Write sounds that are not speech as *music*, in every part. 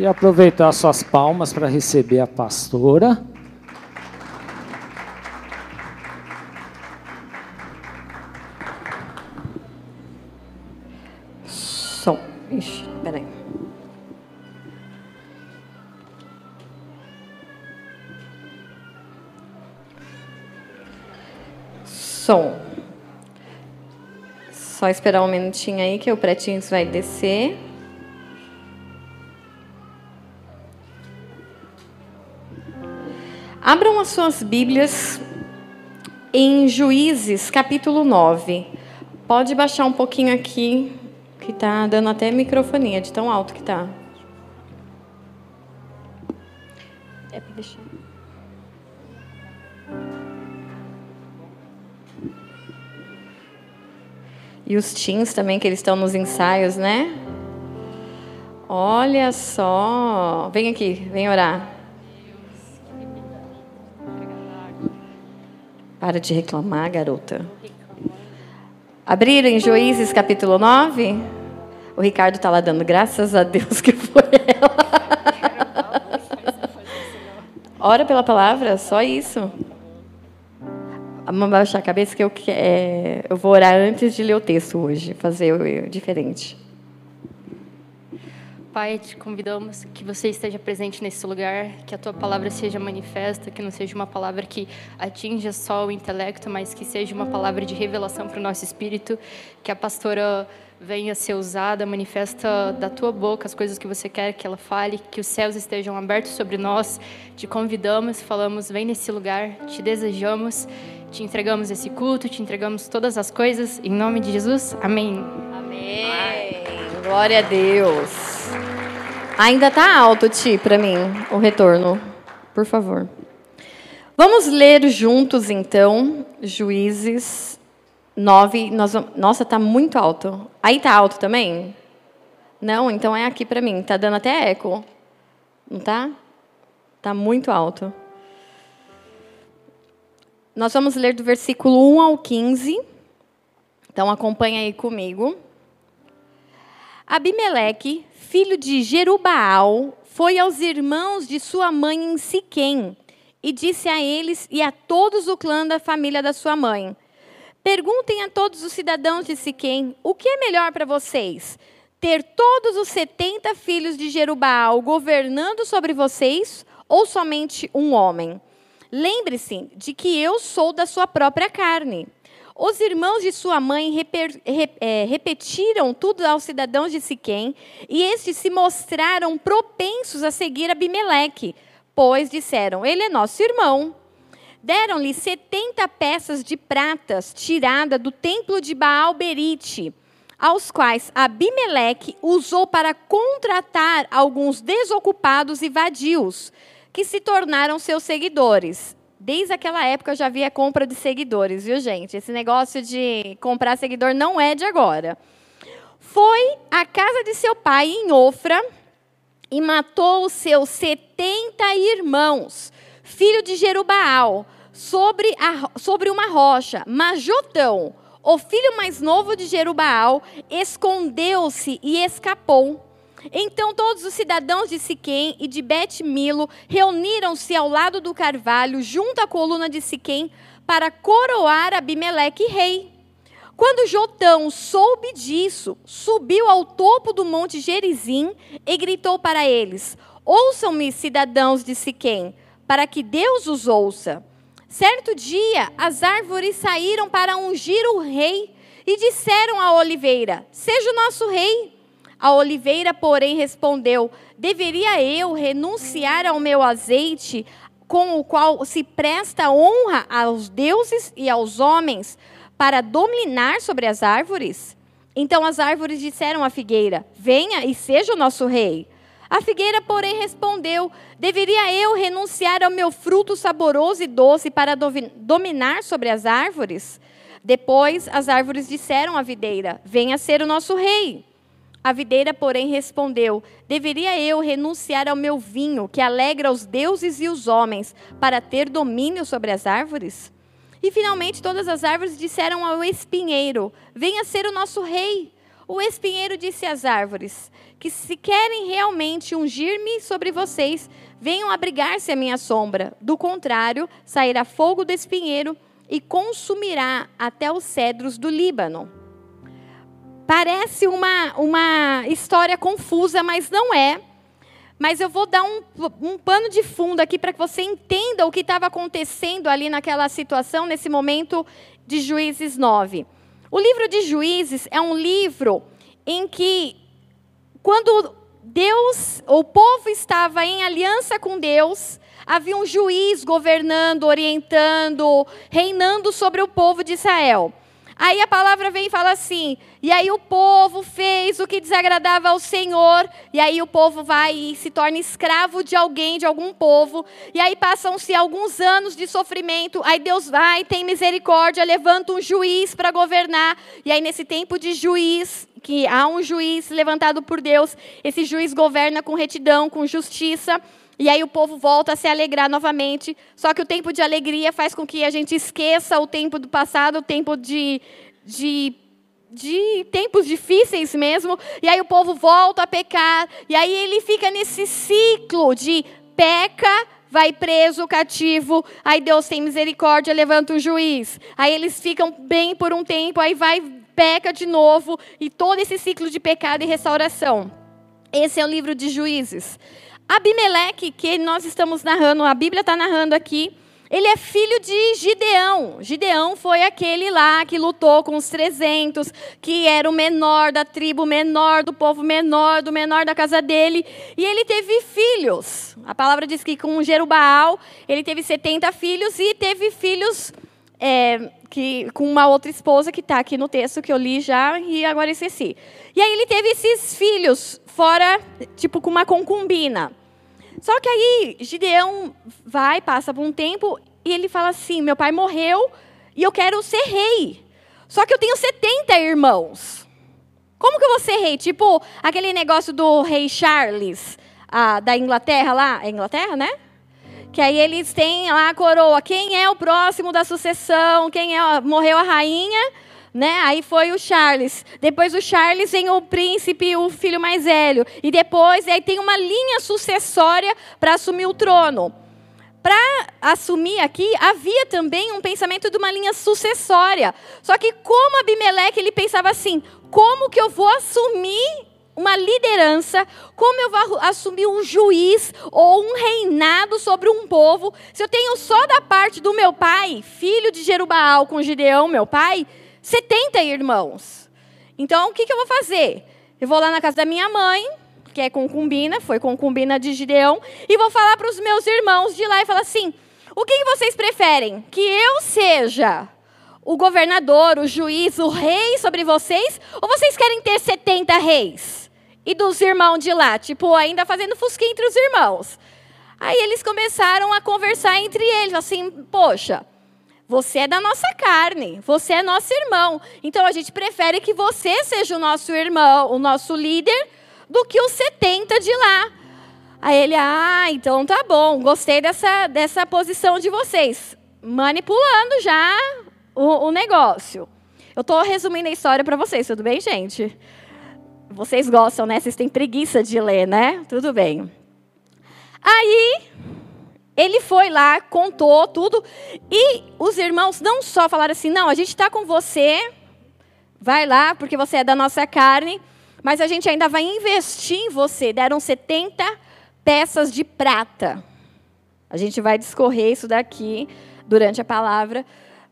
E aproveitar suas palmas para receber a pastora. Som. Ixi, peraí. Som. Só esperar um minutinho aí que o pretinho vai descer. Suas Bíblias em Juízes, capítulo 9. Pode baixar um pouquinho aqui, que tá dando até microfonia, de tão alto que tá. É para deixar. E os teens também, que eles estão nos ensaios, né? Olha só. Vem aqui, vem orar. Para de reclamar, garota. Abriram em Juízes capítulo 9? O Ricardo está lá dando graças a Deus que foi *laughs* ela. Ora pela palavra, só isso. Vamos baixar a cabeça que eu, é, eu vou orar antes de ler o texto hoje, fazer diferente. Pai, te convidamos que você esteja presente nesse lugar, que a tua palavra seja manifesta, que não seja uma palavra que atinja só o intelecto, mas que seja uma palavra de revelação para o nosso espírito, que a pastora venha ser usada, manifesta da tua boca as coisas que você quer que ela fale, que os céus estejam abertos sobre nós. Te convidamos, falamos, vem nesse lugar, te desejamos, te entregamos esse culto, te entregamos todas as coisas, em nome de Jesus. Amém. Amém. Glória a Deus. Ainda está alto, Ti, para mim, o retorno. Por favor. Vamos ler juntos, então, Juízes 9. Nós, nossa, está muito alto. Aí está alto também? Não? Então é aqui para mim. Está dando até eco. Não está? Está muito alto. Nós vamos ler do versículo 1 ao 15. Então acompanha aí comigo. Abimeleque, filho de Jerubaal, foi aos irmãos de sua mãe em Siquém e disse a eles e a todos o clã da família da sua mãe: Perguntem a todos os cidadãos de Siquém o que é melhor para vocês: ter todos os setenta filhos de Jerubaal governando sobre vocês ou somente um homem? Lembre-se de que eu sou da sua própria carne. Os irmãos de sua mãe reper, rep, é, repetiram tudo aos cidadãos de Siquém, e estes se mostraram propensos a seguir Abimeleque, pois disseram: Ele é nosso irmão. Deram-lhe setenta peças de pratas tirada do templo de Baal-Berite, aos quais Abimeleque usou para contratar alguns desocupados e vadios que se tornaram seus seguidores. Desde aquela época já havia compra de seguidores, viu, gente? Esse negócio de comprar seguidor não é de agora. Foi à casa de seu pai em Ofra e matou os seus setenta irmãos, filho de Jerubaal, sobre, a, sobre uma rocha. Mas Jotão, o filho mais novo de Jerubaal, escondeu-se e escapou. Então todos os cidadãos de Siquém e de Bet-Milo reuniram-se ao lado do carvalho, junto à coluna de Siquém, para coroar Abimeleque rei. Quando Jotão soube disso, subiu ao topo do monte Gerizim e gritou para eles: Ouçam-me, cidadãos de Siquém, para que Deus os ouça. Certo dia, as árvores saíram para ungir o rei e disseram à oliveira: Seja o nosso rei. A oliveira, porém, respondeu: Deveria eu renunciar ao meu azeite, com o qual se presta honra aos deuses e aos homens, para dominar sobre as árvores? Então as árvores disseram à figueira: Venha e seja o nosso rei. A figueira, porém, respondeu: Deveria eu renunciar ao meu fruto saboroso e doce para dominar sobre as árvores? Depois as árvores disseram à videira: Venha ser o nosso rei. A videira, porém, respondeu: Deveria eu renunciar ao meu vinho, que alegra os deuses e os homens, para ter domínio sobre as árvores? E finalmente todas as árvores disseram ao espinheiro: Venha ser o nosso rei. O espinheiro disse às árvores: Que se querem realmente ungir-me sobre vocês, venham abrigar-se à minha sombra. Do contrário, sairá fogo do espinheiro e consumirá até os cedros do Líbano. Parece uma, uma história confusa, mas não é. Mas eu vou dar um, um pano de fundo aqui para que você entenda o que estava acontecendo ali naquela situação, nesse momento de Juízes 9. O livro de Juízes é um livro em que, quando Deus, o povo estava em aliança com Deus, havia um juiz governando, orientando, reinando sobre o povo de Israel. Aí a palavra vem e fala assim: e aí o povo fez o que desagradava ao Senhor, e aí o povo vai e se torna escravo de alguém, de algum povo, e aí passam-se alguns anos de sofrimento, aí Deus vai, tem misericórdia, levanta um juiz para governar, e aí nesse tempo de juiz, que há um juiz levantado por Deus, esse juiz governa com retidão, com justiça, e aí o povo volta a se alegrar novamente. Só que o tempo de alegria faz com que a gente esqueça o tempo do passado, o tempo de, de, de tempos difíceis mesmo. E aí o povo volta a pecar. E aí ele fica nesse ciclo de peca, vai preso, cativo, aí Deus tem misericórdia, levanta o juiz. Aí eles ficam bem por um tempo, aí vai, peca de novo, e todo esse ciclo de pecado e restauração. Esse é o livro de Juízes. Abimeleque, que nós estamos narrando, a Bíblia está narrando aqui, ele é filho de Gideão. Gideão foi aquele lá que lutou com os 300, que era o menor da tribo menor, do povo menor, do menor da casa dele. E ele teve filhos. A palavra diz que com Jerubaal, ele teve 70 filhos e teve filhos é, que, com uma outra esposa que está aqui no texto que eu li já e agora esqueci. E aí ele teve esses filhos fora, tipo, com uma concubina. Só que aí Gideão vai, passa por um tempo e ele fala assim: meu pai morreu e eu quero ser rei. Só que eu tenho 70 irmãos. Como que eu vou ser rei? Tipo aquele negócio do rei Charles, ah, da Inglaterra lá. É Inglaterra, né? Que aí eles têm lá a coroa. Quem é o próximo da sucessão? Quem é? Morreu a rainha né? Aí foi o Charles. Depois do Charles vem o príncipe, o filho mais velho. E depois aí tem uma linha sucessória para assumir o trono. Para assumir aqui, havia também um pensamento de uma linha sucessória. Só que como Abimeleque, ele pensava assim, como que eu vou assumir uma liderança, como eu vou assumir um juiz ou um reinado sobre um povo, se eu tenho só da parte do meu pai, filho de Jerubaal com Gideão, meu pai, 70 irmãos. Então, o que, que eu vou fazer? Eu vou lá na casa da minha mãe, que é concubina, foi concubina de Gideão, e vou falar para os meus irmãos de lá e falar assim: o que, que vocês preferem? Que eu seja o governador, o juiz, o rei sobre vocês? Ou vocês querem ter 70 reis? E dos irmãos de lá, tipo, ainda fazendo fusquinha entre os irmãos. Aí eles começaram a conversar entre eles, assim, poxa, você é da nossa carne, você é nosso irmão. Então a gente prefere que você seja o nosso irmão, o nosso líder, do que os 70 de lá. Aí ele, ah, então tá bom, gostei dessa, dessa posição de vocês. Manipulando já o, o negócio. Eu estou resumindo a história para vocês, tudo bem, gente? Vocês gostam, né? Vocês têm preguiça de ler, né? Tudo bem. Aí, ele foi lá, contou tudo, e os irmãos não só falaram assim: não, a gente está com você, vai lá, porque você é da nossa carne, mas a gente ainda vai investir em você. Deram 70 peças de prata. A gente vai discorrer isso daqui durante a palavra,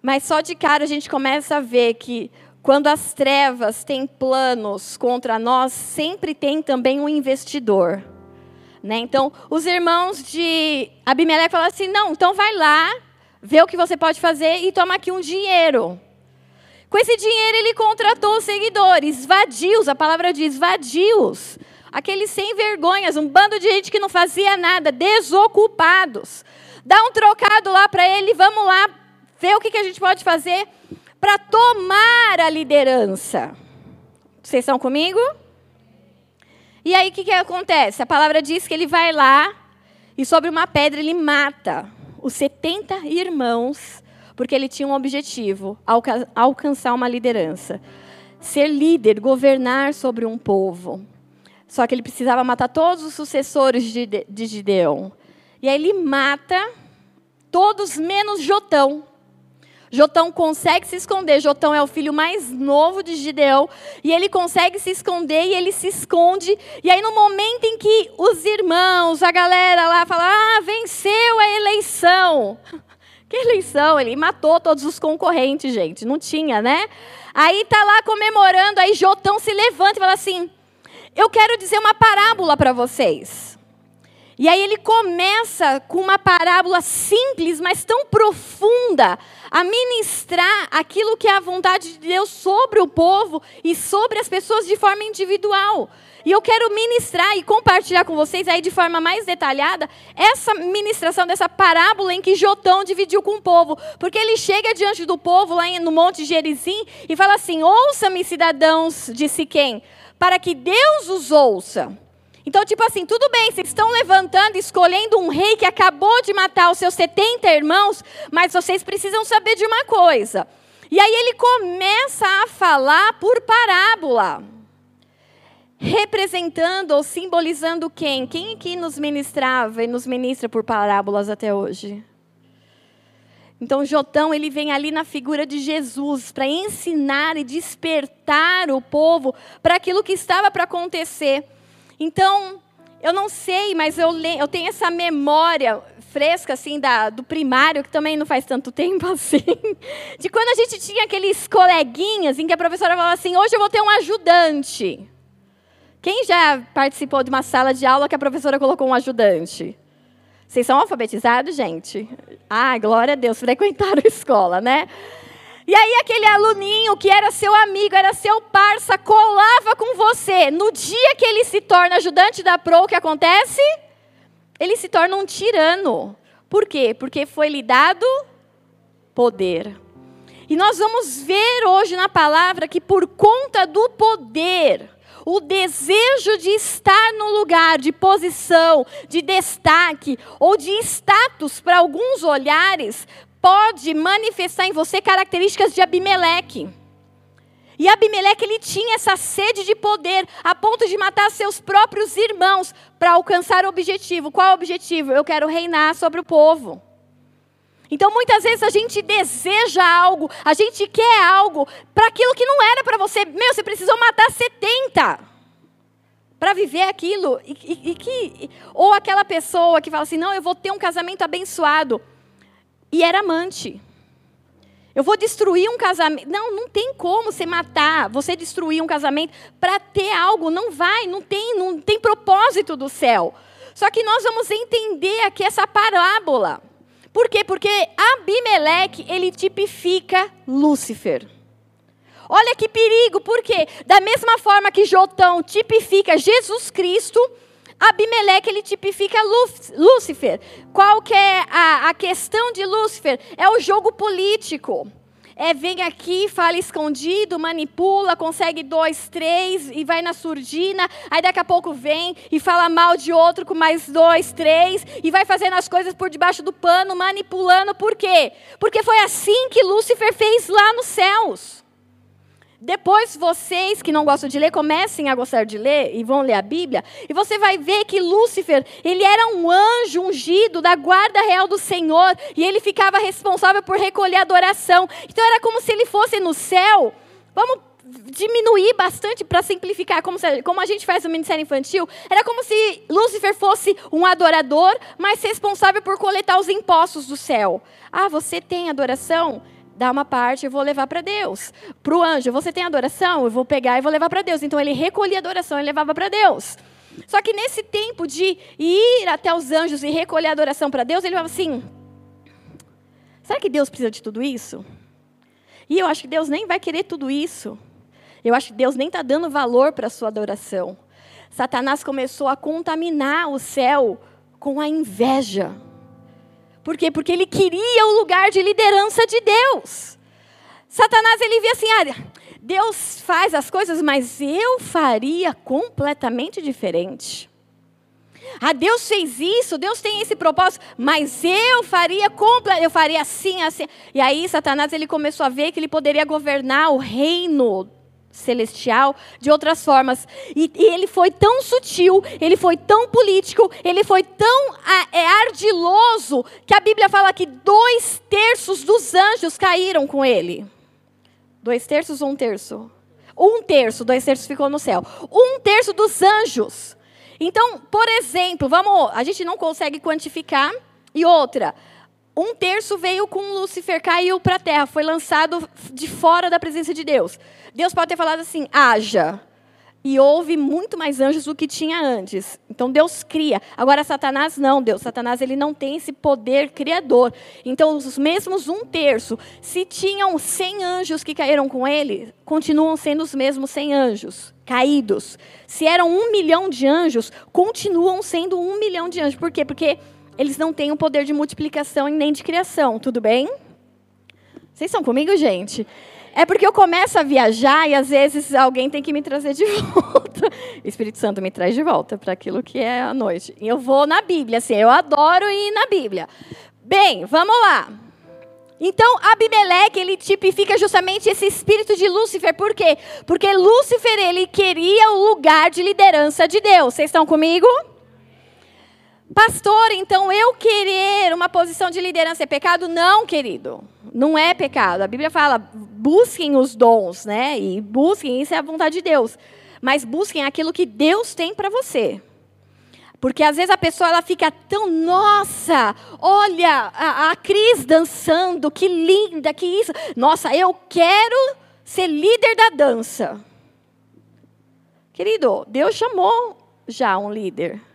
mas só de cara a gente começa a ver que quando as trevas têm planos contra nós, sempre tem também um investidor. Né? Então, os irmãos de Abimeleque falaram assim: não, então vai lá, vê o que você pode fazer e toma aqui um dinheiro. Com esse dinheiro, ele contratou seguidores, vadios, a palavra diz vadios. Aqueles sem vergonhas, um bando de gente que não fazia nada, desocupados. Dá um trocado lá para ele, vamos lá ver o que, que a gente pode fazer para tomar a liderança. Vocês estão comigo? E aí o que, que acontece? A palavra diz que ele vai lá e sobre uma pedra ele mata os 70 irmãos, porque ele tinha um objetivo, alca alcançar uma liderança. ser líder, governar sobre um povo. Só que ele precisava matar todos os sucessores de, de Gideão. E aí ele mata todos menos Jotão. Jotão consegue se esconder. Jotão é o filho mais novo de Gideão. E ele consegue se esconder e ele se esconde. E aí, no momento em que os irmãos, a galera lá, fala: Ah, venceu a eleição. *laughs* Que eleição? Ele matou todos os concorrentes, gente. Não tinha, né? Aí tá lá comemorando. Aí Jotão se levanta e fala assim: Eu quero dizer uma parábola para vocês. E aí ele começa com uma parábola simples, mas tão profunda, a ministrar aquilo que é a vontade de Deus sobre o povo e sobre as pessoas de forma individual. E eu quero ministrar e compartilhar com vocês aí de forma mais detalhada essa ministração dessa parábola em que Jotão dividiu com o povo. Porque ele chega diante do povo lá no Monte Gerizim e fala assim: Ouça-me, cidadãos de Siquém, para que Deus os ouça. Então, tipo assim, tudo bem, vocês estão levantando, escolhendo um rei que acabou de matar os seus 70 irmãos, mas vocês precisam saber de uma coisa. E aí ele começa a falar por parábola. Representando ou simbolizando quem? Quem aqui nos ministrava e nos ministra por parábolas até hoje? Então Jotão, ele vem ali na figura de Jesus para ensinar e despertar o povo para aquilo que estava para acontecer. Então, eu não sei, mas eu, eu tenho essa memória fresca, assim, da, do primário, que também não faz tanto *laughs* tempo assim, de quando a gente tinha aqueles coleguinhas em que a professora falava assim: hoje eu vou ter um ajudante. Quem já participou de uma sala de aula que a professora colocou um ajudante? Vocês são alfabetizados, gente? Ah, glória a Deus, frequentaram a escola, né? E aí aquele aluninho que era seu amigo, era seu parça, colava com você. No dia que ele se torna ajudante da PRO, o que acontece? Ele se torna um tirano. Por quê? Porque foi lhe dado poder. E nós vamos ver hoje na palavra que por conta do poder, o desejo de estar no lugar de posição, de destaque ou de status para alguns olhares, pode manifestar em você características de Abimeleque. E Abimeleque ele tinha essa sede de poder, a ponto de matar seus próprios irmãos para alcançar o objetivo. Qual o objetivo? Eu quero reinar sobre o povo. Então muitas vezes a gente deseja algo, a gente quer algo para aquilo que não era para você. Meu, você precisou matar 70 para viver aquilo. E, e, e que, ou aquela pessoa que fala assim: não, eu vou ter um casamento abençoado e era amante. Eu vou destruir um casamento. Não, não tem como você matar, você destruir um casamento para ter algo. Não vai, não tem, não tem propósito do céu. Só que nós vamos entender aqui essa parábola. Por quê? Porque Abimeleque, ele tipifica Lúcifer. Olha que perigo, por quê? Da mesma forma que Jotão tipifica Jesus Cristo, Abimeleque ele tipifica Lúcifer. Qual que é a, a questão de Lúcifer? É o jogo político. É, vem aqui, fala escondido, manipula, consegue dois, três e vai na surdina. Aí daqui a pouco vem e fala mal de outro com mais dois, três e vai fazendo as coisas por debaixo do pano, manipulando. Por quê? Porque foi assim que Lúcifer fez lá nos céus. Depois vocês que não gostam de ler, comecem a gostar de ler e vão ler a Bíblia, e você vai ver que Lúcifer, ele era um anjo ungido da guarda real do Senhor, e ele ficava responsável por recolher adoração. Então era como se ele fosse no céu. Vamos diminuir bastante para simplificar, como, se, como a gente faz no Ministério Infantil, era como se Lúcifer fosse um adorador, mas responsável por coletar os impostos do céu. Ah, você tem adoração? Dá uma parte, eu vou levar para Deus. Para o anjo, você tem adoração? Eu vou pegar e vou levar para Deus. Então ele recolhia a adoração e levava para Deus. Só que nesse tempo de ir até os anjos e recolher a adoração para Deus, ele falava assim: será que Deus precisa de tudo isso? E eu acho que Deus nem vai querer tudo isso. Eu acho que Deus nem está dando valor para a sua adoração. Satanás começou a contaminar o céu com a inveja. Por quê? Porque ele queria o lugar de liderança de Deus. Satanás ele via assim, ah, Deus faz as coisas, mas eu faria completamente diferente. Ah, Deus fez isso, Deus tem esse propósito, mas eu faria eu faria assim, assim. E aí Satanás ele começou a ver que ele poderia governar o reino celestial de outras formas. E, e, ele foi tão sutil, ele foi tão político, ele foi tão é, ardiloso, que a Bíblia fala que dois terços dos anjos caíram com ele. Dois terços ou um terço? Um terço, dois terços ficou no céu. Um terço dos anjos. Então, por exemplo, vamos, a gente não consegue quantificar. E outra, um terço veio com Lúcifer, caiu para a terra, foi lançado de fora da presença de Deus. Deus pode ter falado assim: haja. E houve muito mais anjos do que tinha antes. Então Deus cria. Agora Satanás não, Deus. Satanás ele não tem esse poder criador. Então os mesmos um terço, se tinham 100 anjos que caíram com ele, continuam sendo os mesmos 100 anjos caídos. Se eram um milhão de anjos, continuam sendo um milhão de anjos. Por quê? Porque eles não têm o poder de multiplicação e nem de criação, tudo bem? Vocês estão comigo, gente? É porque eu começo a viajar e às vezes alguém tem que me trazer de *laughs* volta. O Espírito Santo me traz de volta para aquilo que é a noite. E eu vou na Bíblia, assim, eu adoro ir na Bíblia. Bem, vamos lá. Então, Abimeleque, ele tipifica justamente esse espírito de Lúcifer. Por quê? Porque Lúcifer, ele queria o lugar de liderança de Deus. Vocês estão comigo? Pastor, então eu querer uma posição de liderança é pecado? Não, querido. Não é pecado. A Bíblia fala: busquem os dons, né? E busquem, isso é a vontade de Deus. Mas busquem aquilo que Deus tem para você. Porque às vezes a pessoa ela fica tão, nossa, olha a, a Cris dançando, que linda, que isso. Nossa, eu quero ser líder da dança. Querido, Deus chamou já um líder.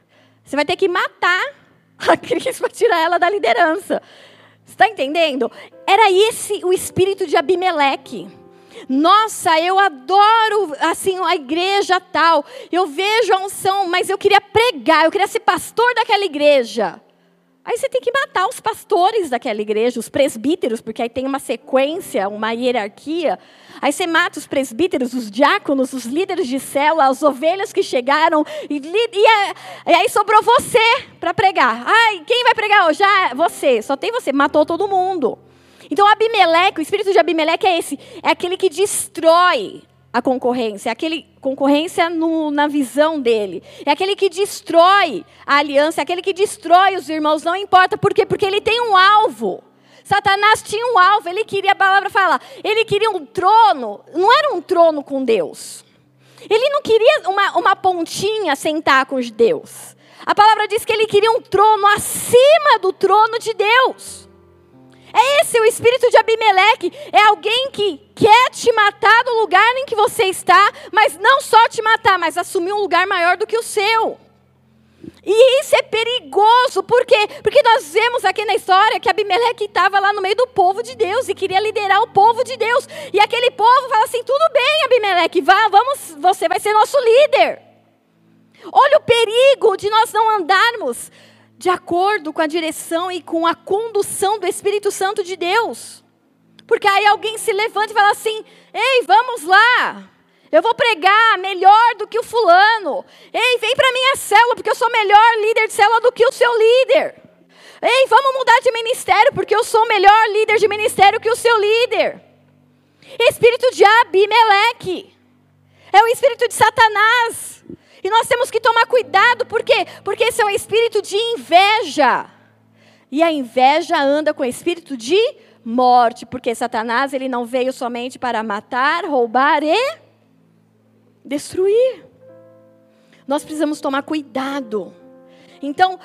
Você vai ter que matar *laughs* a Cris para tirar ela da liderança. Está entendendo? Era esse o espírito de Abimeleque. Nossa, eu adoro assim a igreja tal. Eu vejo a unção, mas eu queria pregar, eu queria ser pastor daquela igreja. Aí você tem que matar os pastores daquela igreja, os presbíteros, porque aí tem uma sequência, uma hierarquia. Aí você mata os presbíteros, os diáconos, os líderes de célula, as ovelhas que chegaram. E, e, e aí sobrou você para pregar. Ai, quem vai pregar hoje? Ah, você. Só tem você. Matou todo mundo. Então, Abimeleque, o espírito de Abimeleque é esse. É aquele que destrói a concorrência, é aquele concorrência no, na visão dele, é aquele que destrói a aliança, é aquele que destrói os irmãos, não importa por quê, porque ele tem um alvo. Satanás tinha um alvo, ele queria, a palavra fala, ele queria um trono, não era um trono com Deus. Ele não queria uma, uma pontinha sentar com Deus. A palavra diz que ele queria um trono acima do trono de Deus. É esse o espírito de Abimeleque. É alguém que quer te matar do lugar em que você está, mas não só te matar, mas assumir um lugar maior do que o seu. E isso é perigoso, por quê? Porque nós vemos aqui na história que Abimeleque estava lá no meio do povo de Deus e queria liderar o povo de Deus. E aquele povo fala assim: tudo bem, Abimeleque, vá, vamos, você vai ser nosso líder. Olha o perigo de nós não andarmos de acordo com a direção e com a condução do Espírito Santo de Deus. Porque aí alguém se levanta e fala assim: ei, vamos lá, eu vou pregar melhor do que o fulano. Ei, vem para minha célula, porque eu sou melhor líder de célula do que o seu líder. Ei, vamos mudar de ministério, porque eu sou melhor líder de ministério que o seu líder. Espírito de Abimeleque. É o espírito de Satanás. E nós temos que tomar cuidado, por quê? Porque esse é um espírito de inveja. E a inveja anda com espírito de morte, porque Satanás ele não veio somente para matar, roubar e destruir. Nós precisamos tomar cuidado. Então,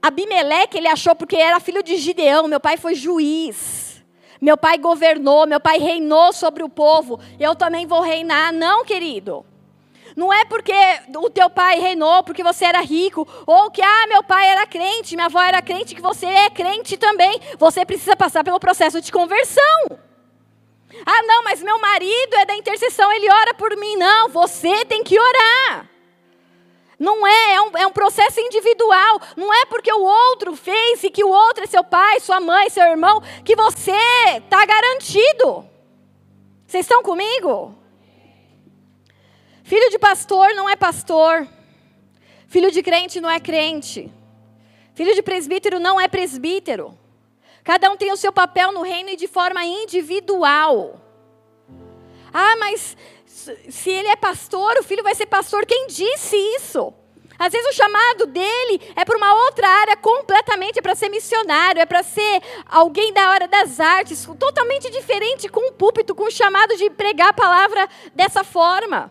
Abimeleque, ele achou porque era filho de Gideão, meu pai foi juiz. Meu pai governou, meu pai reinou sobre o povo. Eu também vou reinar, não, querido. Não é porque o teu pai reinou, porque você era rico, ou que, ah, meu pai era crente, minha avó era crente, que você é crente também. Você precisa passar pelo processo de conversão. Ah, não, mas meu marido é da intercessão, ele ora por mim. Não, você tem que orar. Não é, é um, é um processo individual. Não é porque o outro fez e que o outro é seu pai, sua mãe, seu irmão, que você está garantido. Vocês estão comigo? Filho de pastor não é pastor. Filho de crente não é crente. Filho de presbítero não é presbítero. Cada um tem o seu papel no reino e de forma individual. Ah, mas Se ele é pastor, o filho vai ser pastor. Quem disse isso? Às vezes o chamado dele é para uma outra área completamente, é para ser missionário, é para ser alguém da hora das artes, totalmente diferente com o púlpito, com o chamado de pregar a palavra dessa forma.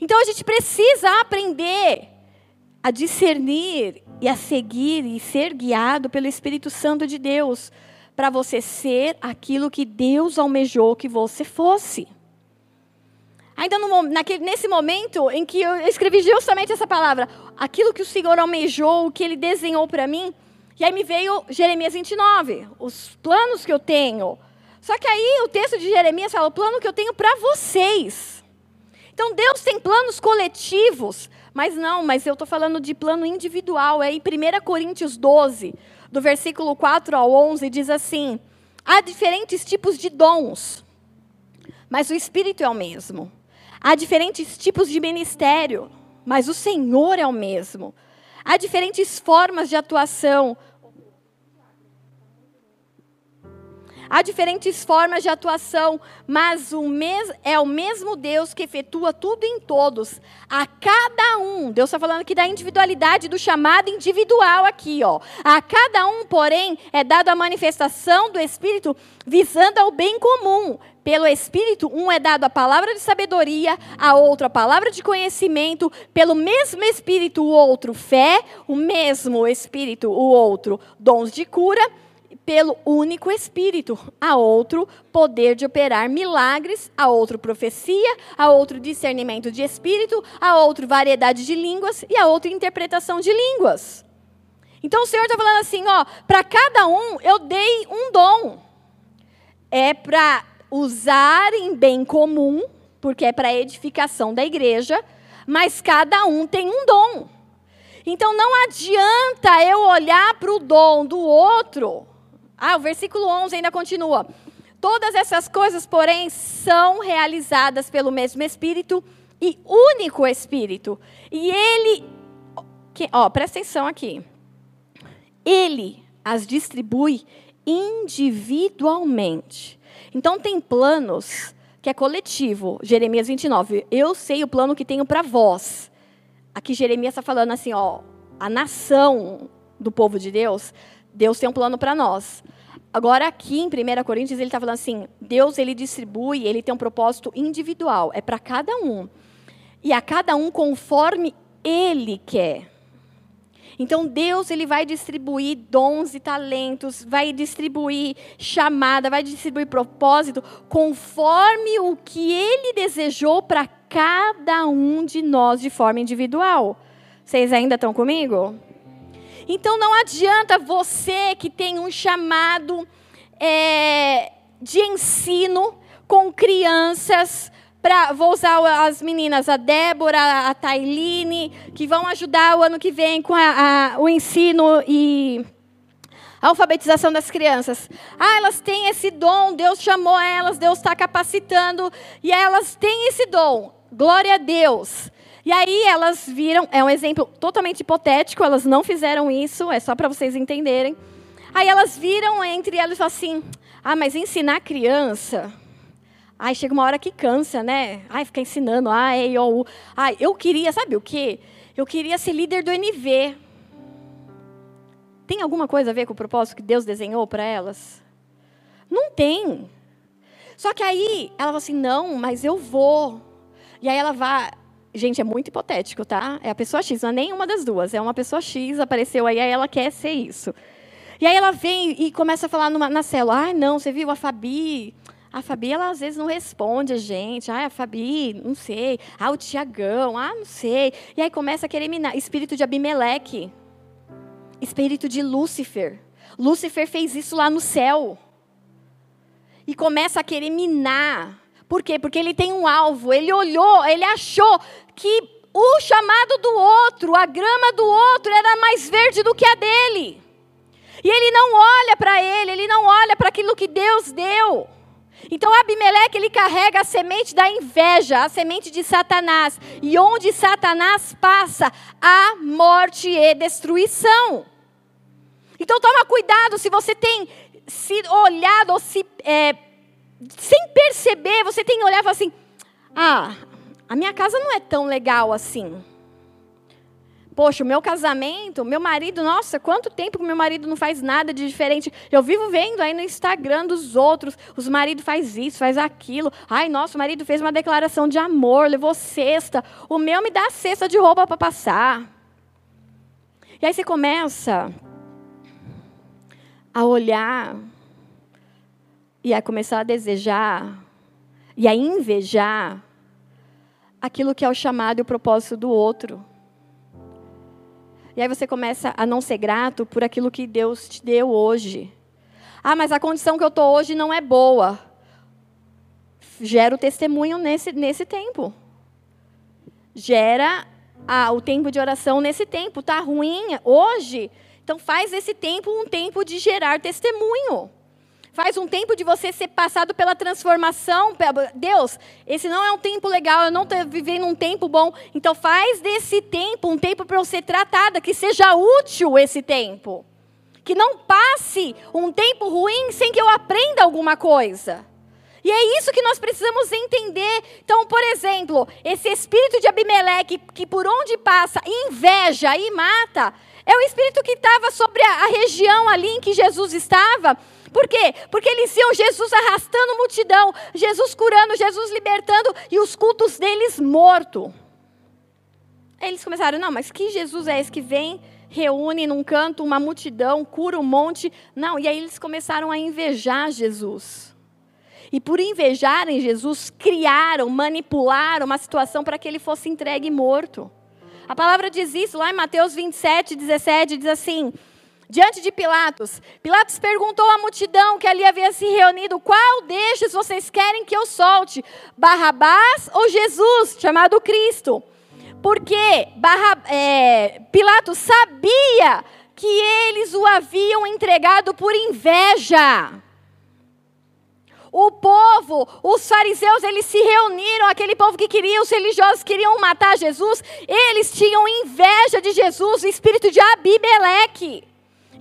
Então a gente precisa aprender a discernir e a seguir e ser guiado pelo Espírito Santo de Deus, para você ser aquilo que Deus almejou que você fosse. Ainda no, naquele, nesse momento em que eu escrevi justamente essa palavra, aquilo que o Senhor almejou, o que Ele desenhou para mim, e aí me veio Jeremias 29, os planos que eu tenho. Só que aí o texto de Jeremias fala, o plano que eu tenho para vocês. Então Deus tem planos coletivos, mas não, mas eu estou falando de plano individual. É em 1 Coríntios 12, do versículo 4 ao 11, diz assim: há diferentes tipos de dons, mas o Espírito é o mesmo. Há diferentes tipos de ministério, mas o Senhor é o mesmo. Há diferentes formas de atuação. Há diferentes formas de atuação, mas o mes é o mesmo Deus que efetua tudo em todos. A cada um, Deus está falando aqui da individualidade, do chamado individual aqui, ó. A cada um, porém, é dada a manifestação do Espírito visando ao bem comum. Pelo Espírito, um é dado a palavra de sabedoria, a outro a palavra de conhecimento, pelo mesmo Espírito, o outro fé, o mesmo Espírito, o outro dons de cura, pelo único Espírito, a outro poder de operar milagres, a outro profecia, a outro discernimento de espírito, a outro variedade de línguas e a outro interpretação de línguas. Então o Senhor está falando assim, ó, para cada um eu dei um dom. É para usar em bem comum, porque é para edificação da igreja, mas cada um tem um dom. Então não adianta eu olhar para o dom do outro. Ah, o versículo 11 ainda continua. Todas essas coisas, porém, são realizadas pelo mesmo Espírito e único Espírito. E ele, ó, presta atenção aqui. Ele as distribui individualmente então tem planos que é coletivo. Jeremias 29. Eu sei o plano que tenho para vós. Aqui Jeremias está falando assim, ó, a nação do povo de Deus, Deus tem um plano para nós. Agora aqui em 1 Coríntios ele está falando assim, Deus ele distribui, ele tem um propósito individual, é para cada um. E a cada um conforme ele quer. Então Deus ele vai distribuir dons e talentos, vai distribuir chamada, vai distribuir propósito conforme o que ele desejou para cada um de nós de forma individual. Vocês ainda estão comigo? Então não adianta você que tem um chamado é, de ensino com crianças, Pra, vou usar as meninas, a Débora, a Tailine, que vão ajudar o ano que vem com a, a, o ensino e a alfabetização das crianças. Ah, elas têm esse dom, Deus chamou elas, Deus está capacitando, e elas têm esse dom. Glória a Deus. E aí elas viram, é um exemplo totalmente hipotético, elas não fizeram isso, é só para vocês entenderem. Aí elas viram entre elas assim: ah, mas ensinar criança Ai, chega uma hora que cansa, né? Ai, fica ensinando, ai, eu, ai, eu queria, sabe o quê? Eu queria ser líder do NV. Tem alguma coisa a ver com o propósito que Deus desenhou para elas? Não tem. Só que aí ela fala assim: não, mas eu vou. E aí ela vai. Gente, é muito hipotético, tá? É a pessoa X, não é nenhuma das duas. É uma pessoa X, apareceu aí, aí ela quer ser isso. E aí ela vem e começa a falar numa, na célula: ah, não, você viu a Fabi? A Fabi, ela às vezes não responde a gente. Ah, a Fabi, não sei. Ah, o Tiagão, ah, não sei. E aí começa a querer minar. Espírito de Abimeleque. Espírito de Lúcifer. Lúcifer fez isso lá no céu. E começa a querer minar. Por quê? Porque ele tem um alvo. Ele olhou, ele achou que o chamado do outro, a grama do outro era mais verde do que a dele. E ele não olha para ele, ele não olha para aquilo que Deus deu. Então Abimeleque ele carrega a semente da inveja, a semente de Satanás. E onde Satanás passa, há morte e destruição. Então toma cuidado se você tem se olhado ou se é, sem perceber, você tem olhado assim, Ah, a minha casa não é tão legal assim. Poxa, o meu casamento, meu marido, nossa, quanto tempo que meu marido não faz nada de diferente. Eu vivo vendo aí no Instagram dos outros, os maridos faz isso, faz aquilo. Ai, nossa, o marido fez uma declaração de amor, levou cesta. O meu me dá cesta de roupa para passar. E aí você começa a olhar e a começar a desejar e a invejar aquilo que é o chamado e o propósito do outro. E aí você começa a não ser grato por aquilo que Deus te deu hoje. Ah, mas a condição que eu estou hoje não é boa. Gera o testemunho nesse, nesse tempo. Gera ah, o tempo de oração nesse tempo. Está ruim hoje? Então faz esse tempo um tempo de gerar testemunho. Faz um tempo de você ser passado pela transformação. Deus, esse não é um tempo legal, eu não estou vivendo um tempo bom. Então faz desse tempo um tempo para eu ser tratada, que seja útil esse tempo. Que não passe um tempo ruim sem que eu aprenda alguma coisa. E é isso que nós precisamos entender. Então, por exemplo, esse espírito de Abimeleque, que por onde passa inveja e mata, é o espírito que estava sobre a, a região ali em que Jesus estava por quê? Porque eles iam Jesus arrastando multidão, Jesus curando, Jesus libertando e os cultos deles morto. Aí eles começaram, não, mas que Jesus é esse que vem, reúne num canto uma multidão, cura um monte? Não, e aí eles começaram a invejar Jesus. E por invejarem Jesus, criaram, manipularam uma situação para que ele fosse entregue morto. A palavra diz isso lá em Mateus 27, 17, diz assim: diante de Pilatos. Pilatos perguntou à multidão que ali havia se reunido: qual destes vocês querem que eu solte? Barrabás ou Jesus, chamado Cristo? Porque Barra, é, Pilatos sabia que eles o haviam entregado por inveja. O povo, os fariseus, eles se reuniram, aquele povo que queria, os religiosos queriam matar Jesus, eles tinham inveja de Jesus, o espírito de Abimeleque.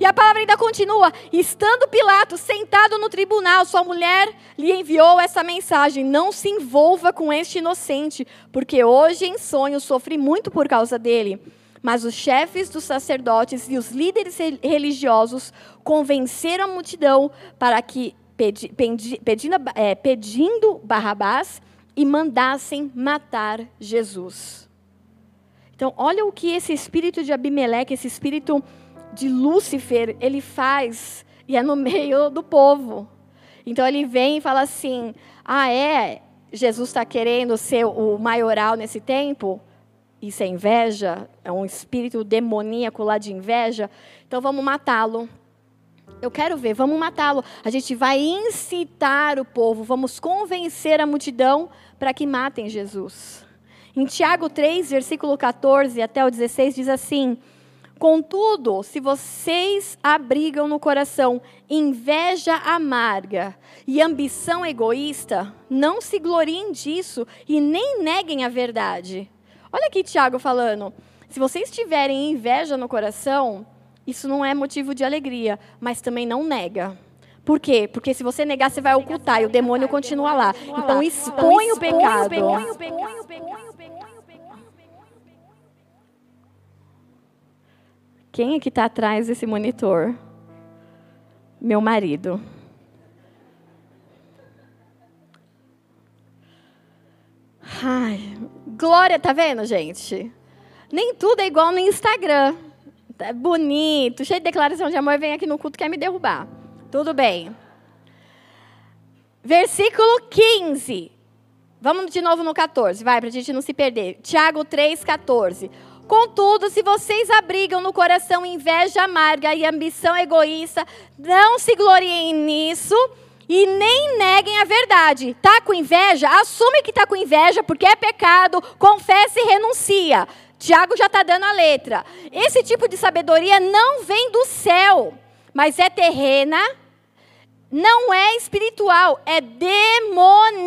E a palavra ainda continua: estando Pilatos sentado no tribunal, sua mulher lhe enviou essa mensagem: Não se envolva com este inocente, porque hoje em sonho sofri muito por causa dele. Mas os chefes dos sacerdotes e os líderes religiosos convenceram a multidão para que, pedi, pedi, pedindo, é, pedindo Barrabás, e mandassem matar Jesus. Então, olha o que esse espírito de Abimeleque, esse espírito de Lúcifer, ele faz, e é no meio do povo. Então ele vem e fala assim: ah, é? Jesus está querendo ser o maioral nesse tempo? Isso é inveja? É um espírito demoníaco lá de inveja? Então vamos matá-lo. Eu quero ver, vamos matá-lo. A gente vai incitar o povo, vamos convencer a multidão para que matem Jesus. Em Tiago 3, versículo 14 até o 16, diz assim: Contudo, se vocês abrigam no coração inveja amarga e ambição egoísta, não se gloriem disso e nem neguem a verdade. Olha aqui Tiago falando. Se vocês tiverem inveja no coração, isso não é motivo de alegria, mas também não nega. Por quê? Porque se você negar, você vai ocultar e o demônio continua lá. Então expõe o pecado. Quem é que está atrás desse monitor? Meu marido. Ai, glória, tá vendo, gente? Nem tudo é igual no Instagram. É bonito, cheio de declaração de amor, vem aqui no culto quer me derrubar. Tudo bem. Versículo 15. Vamos de novo no 14, vai, para a gente não se perder. Tiago 3, 14. Contudo, se vocês abrigam no coração inveja amarga e ambição egoísta, não se gloriem nisso e nem neguem a verdade. Tá com inveja? Assume que tá com inveja porque é pecado, confessa e renuncia. Tiago já está dando a letra. Esse tipo de sabedoria não vem do céu, mas é terrena, não é espiritual, é demoníaca.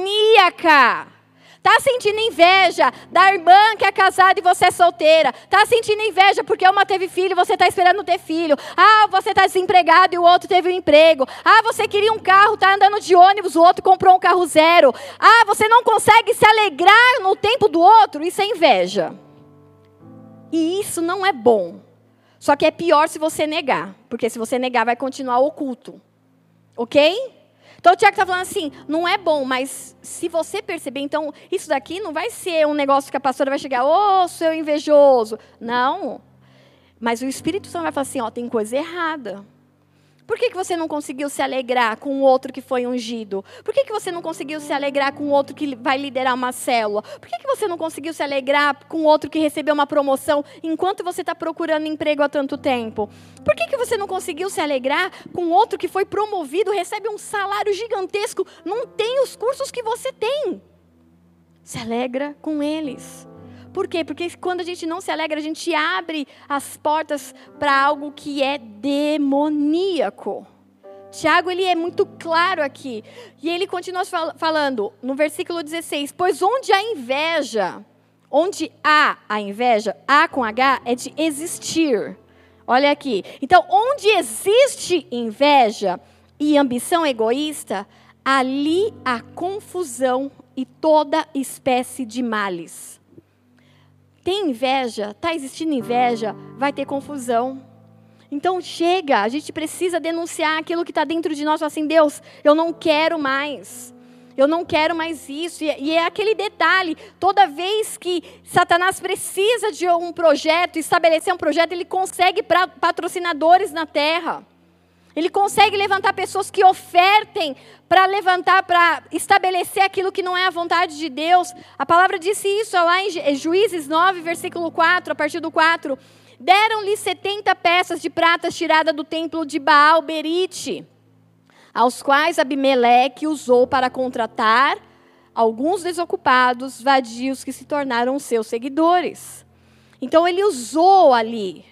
Tá sentindo inveja da irmã que é casada e você é solteira. Tá sentindo inveja porque uma teve filho e você está esperando ter filho. Ah, você está desempregado e o outro teve um emprego. Ah, você queria um carro, tá andando de ônibus, o outro comprou um carro zero. Ah, você não consegue se alegrar no tempo do outro. Isso é inveja. E isso não é bom. Só que é pior se você negar, porque se você negar vai continuar oculto. OK? Então o Tiago está falando assim, não é bom, mas se você perceber, então isso daqui não vai ser um negócio que a pastora vai chegar, ô oh, seu invejoso. Não. Mas o Espírito Santo vai falar assim, ó, tem coisa errada. Por que, que você não conseguiu se alegrar com o outro que foi ungido? Por que, que você não conseguiu se alegrar com o outro que vai liderar uma célula? Por que, que você não conseguiu se alegrar com o outro que recebeu uma promoção enquanto você está procurando emprego há tanto tempo? Por que, que você não conseguiu se alegrar com o outro que foi promovido, recebe um salário gigantesco, não tem os cursos que você tem? Se alegra com eles. Por quê? Porque quando a gente não se alegra, a gente abre as portas para algo que é demoníaco. Tiago ele é muito claro aqui. E ele continua falando no versículo 16: Pois onde há inveja, onde há a inveja, A com H é de existir. Olha aqui. Então, onde existe inveja e ambição egoísta, ali há confusão e toda espécie de males tem inveja, está existindo inveja, vai ter confusão. Então chega, a gente precisa denunciar aquilo que está dentro de nós, assim, Deus, eu não quero mais. Eu não quero mais isso. E é aquele detalhe: toda vez que Satanás precisa de um projeto, estabelecer um projeto, ele consegue patrocinadores na terra. Ele consegue levantar pessoas que ofertem para levantar, para estabelecer aquilo que não é a vontade de Deus. A palavra disse isso lá em Juízes 9, versículo 4, a partir do 4. Deram-lhe 70 peças de prata tirada do templo de Baal Berite, aos quais Abimeleque usou para contratar alguns desocupados, vadios que se tornaram seus seguidores. Então ele usou ali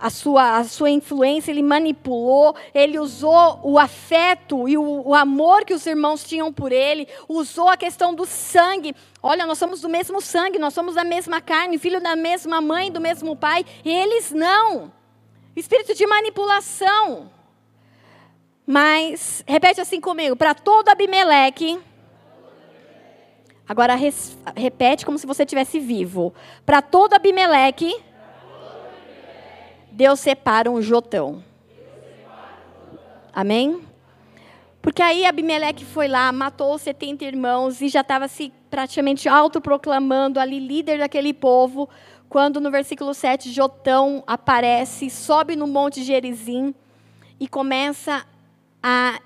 a sua, a sua influência, ele manipulou, ele usou o afeto e o, o, amor que os irmãos tinham por ele, usou a questão do sangue. Olha, nós somos do mesmo sangue, nós somos da mesma carne, filho da mesma mãe, do mesmo pai, eles não. Espírito de manipulação. Mas, repete assim comigo, para todo Abimeleque. Agora res, repete como se você estivesse vivo. Para todo Abimeleque Deus separa um jotão. Amém? Porque aí Abimeleque foi lá, matou 70 irmãos e já estava se praticamente autoproclamando ali líder daquele povo, quando no versículo 7 Jotão aparece, sobe no monte Gerizim e começa a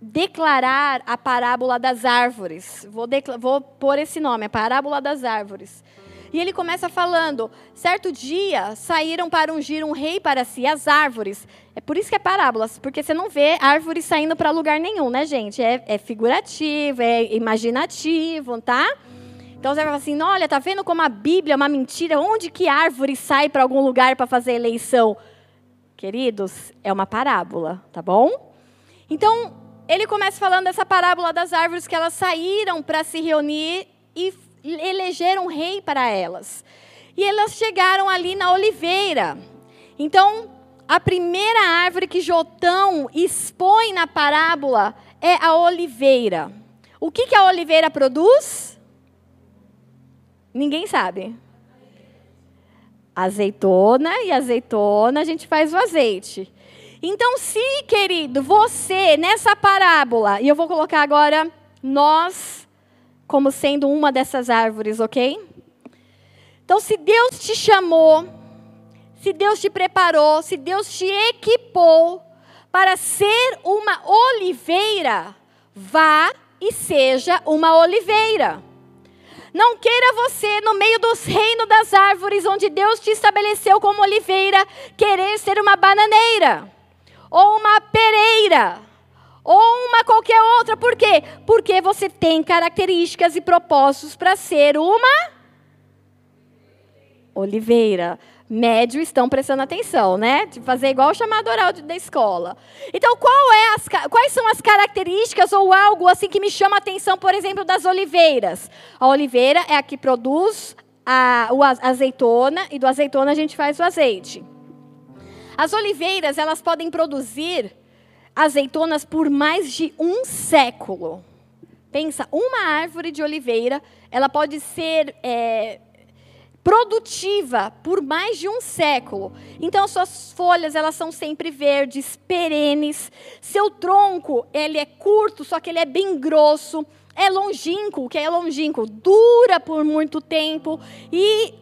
declarar a parábola das árvores. Vou, vou pôr esse nome, a parábola das árvores. E ele começa falando: certo dia saíram para ungir um rei para si as árvores. É por isso que é parábolas, porque você não vê árvores saindo para lugar nenhum, né, gente? É, é figurativo, é imaginativo, tá? Então você vai falar assim: olha, tá vendo como a Bíblia é uma mentira? Onde que árvore sai para algum lugar para fazer eleição? Queridos, é uma parábola, tá bom? Então, ele começa falando dessa parábola das árvores que elas saíram para se reunir e elegeram um rei para elas. E elas chegaram ali na oliveira. Então, a primeira árvore que Jotão expõe na parábola é a oliveira. O que, que a oliveira produz? Ninguém sabe. Azeitona e azeitona a gente faz o azeite. Então, se, querido, você nessa parábola, e eu vou colocar agora nós como sendo uma dessas árvores, ok? Então, se Deus te chamou, se Deus te preparou, se Deus te equipou para ser uma oliveira, vá e seja uma oliveira. Não queira você, no meio dos reinos das árvores, onde Deus te estabeleceu como oliveira, querer ser uma bananeira ou uma pereira ou uma qualquer outra. Por quê? Porque você tem características e propósitos para ser uma oliveira. médio estão prestando atenção, né? De fazer igual o chamado oral da escola. Então, qual é as, quais são as características ou algo assim que me chama a atenção, por exemplo, das oliveiras? A oliveira é a que produz a, a azeitona e do azeitona a gente faz o azeite. As oliveiras, elas podem produzir azeitonas por mais de um século. Pensa, uma árvore de oliveira, ela pode ser é, produtiva por mais de um século. Então suas folhas elas são sempre verdes, perenes. Seu tronco ele é curto, só que ele é bem grosso. É longínquo, o que é longínquo? Dura por muito tempo e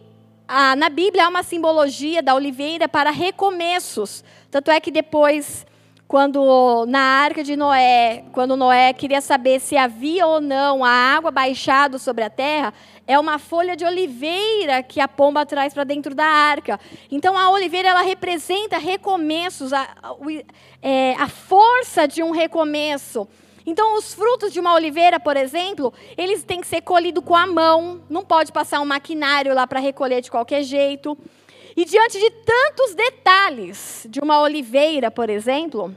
ah, na Bíblia há uma simbologia da oliveira para recomeços. Tanto é que depois quando na arca de Noé, quando Noé queria saber se havia ou não a água baixado sobre a terra, é uma folha de oliveira que a pomba traz para dentro da arca. Então a oliveira ela representa recomeços, a, a, é, a força de um recomeço. Então, os frutos de uma oliveira, por exemplo, eles têm que ser colhidos com a mão, não pode passar um maquinário lá para recolher de qualquer jeito. E diante de tantos detalhes de uma oliveira, por exemplo,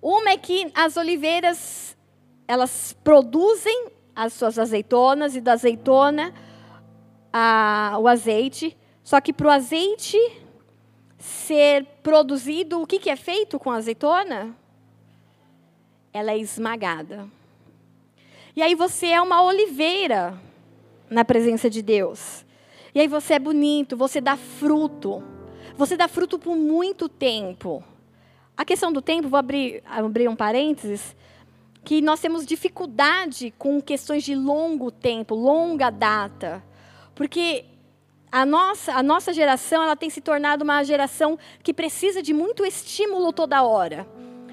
uma é que as oliveiras elas produzem as suas azeitonas e da azeitona a, o azeite. Só que para o azeite ser produzido, o que, que é feito com a azeitona? Ela é esmagada. E aí você é uma oliveira na presença de Deus. E aí você é bonito, você dá fruto. Você dá fruto por muito tempo. A questão do tempo, vou abrir, abrir um parênteses, que nós temos dificuldade com questões de longo tempo, longa data. Porque a nossa, a nossa geração ela tem se tornado uma geração que precisa de muito estímulo toda hora.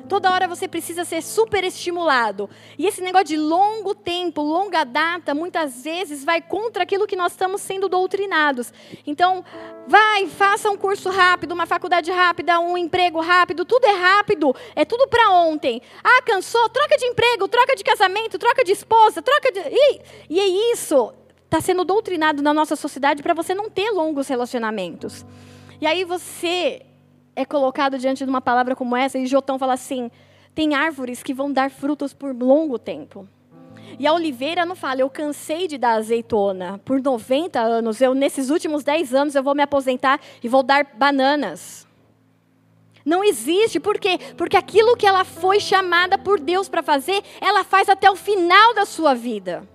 Toda hora você precisa ser super estimulado. E esse negócio de longo tempo, longa data, muitas vezes vai contra aquilo que nós estamos sendo doutrinados. Então, vai, faça um curso rápido, uma faculdade rápida, um emprego rápido, tudo é rápido, é tudo para ontem. Ah, cansou? Troca de emprego, troca de casamento, troca de esposa, troca de. E, e é isso. Está sendo doutrinado na nossa sociedade para você não ter longos relacionamentos. E aí você é colocado diante de uma palavra como essa, e Jotão fala assim: tem árvores que vão dar frutos por longo tempo. E a oliveira não fala, eu cansei de dar azeitona por 90 anos, eu nesses últimos 10 anos eu vou me aposentar e vou dar bananas. Não existe, por quê? Porque aquilo que ela foi chamada por Deus para fazer, ela faz até o final da sua vida.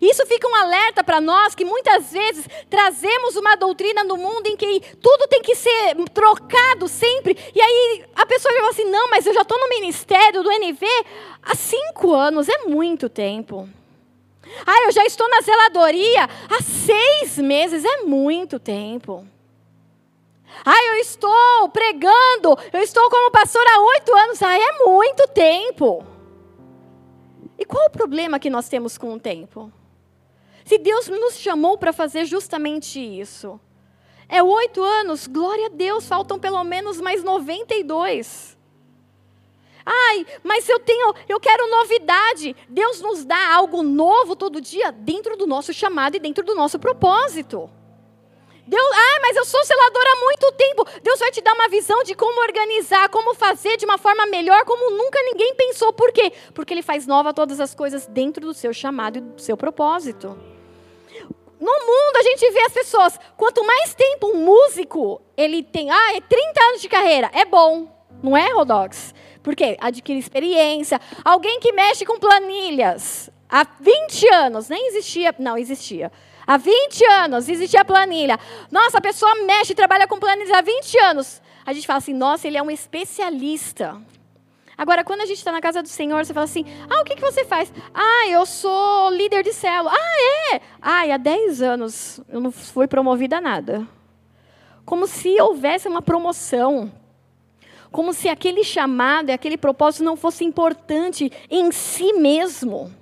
Isso fica um alerta para nós que muitas vezes trazemos uma doutrina no mundo em que tudo tem que ser trocado sempre. E aí a pessoa fala assim: não, mas eu já estou no ministério do NV há cinco anos, é muito tempo. Ah, eu já estou na zeladoria há seis meses, é muito tempo. Ah, eu estou pregando, eu estou como pastor há oito anos, ah, é muito tempo. E qual o problema que nós temos com o tempo? Se Deus nos chamou para fazer justamente isso. É oito anos, glória a Deus, faltam pelo menos mais 92. Ai, mas eu tenho, eu quero novidade. Deus nos dá algo novo todo dia dentro do nosso chamado e dentro do nosso propósito. Deus, ah, mas eu sou seladora há muito tempo. Deus vai te dar uma visão de como organizar, como fazer de uma forma melhor, como nunca ninguém pensou. Por quê? Porque Ele faz nova todas as coisas dentro do seu chamado e do seu propósito. No mundo a gente vê as pessoas, quanto mais tempo um músico ele tem, ah, é 30 anos de carreira, é bom, não é, Rodox? Porque adquire experiência. Alguém que mexe com planilhas há 20 anos, nem existia, não existia. Há 20 anos existia planilha. Nossa, a pessoa mexe e trabalha com planilhas há 20 anos. A gente fala assim, nossa, ele é um especialista. Agora, quando a gente está na casa do Senhor, você fala assim: ah, o que, que você faz? Ah, eu sou líder de célula. Ah, é? Ah, há 10 anos eu não fui promovida a nada. Como se houvesse uma promoção. Como se aquele chamado e aquele propósito não fosse importante em si mesmo.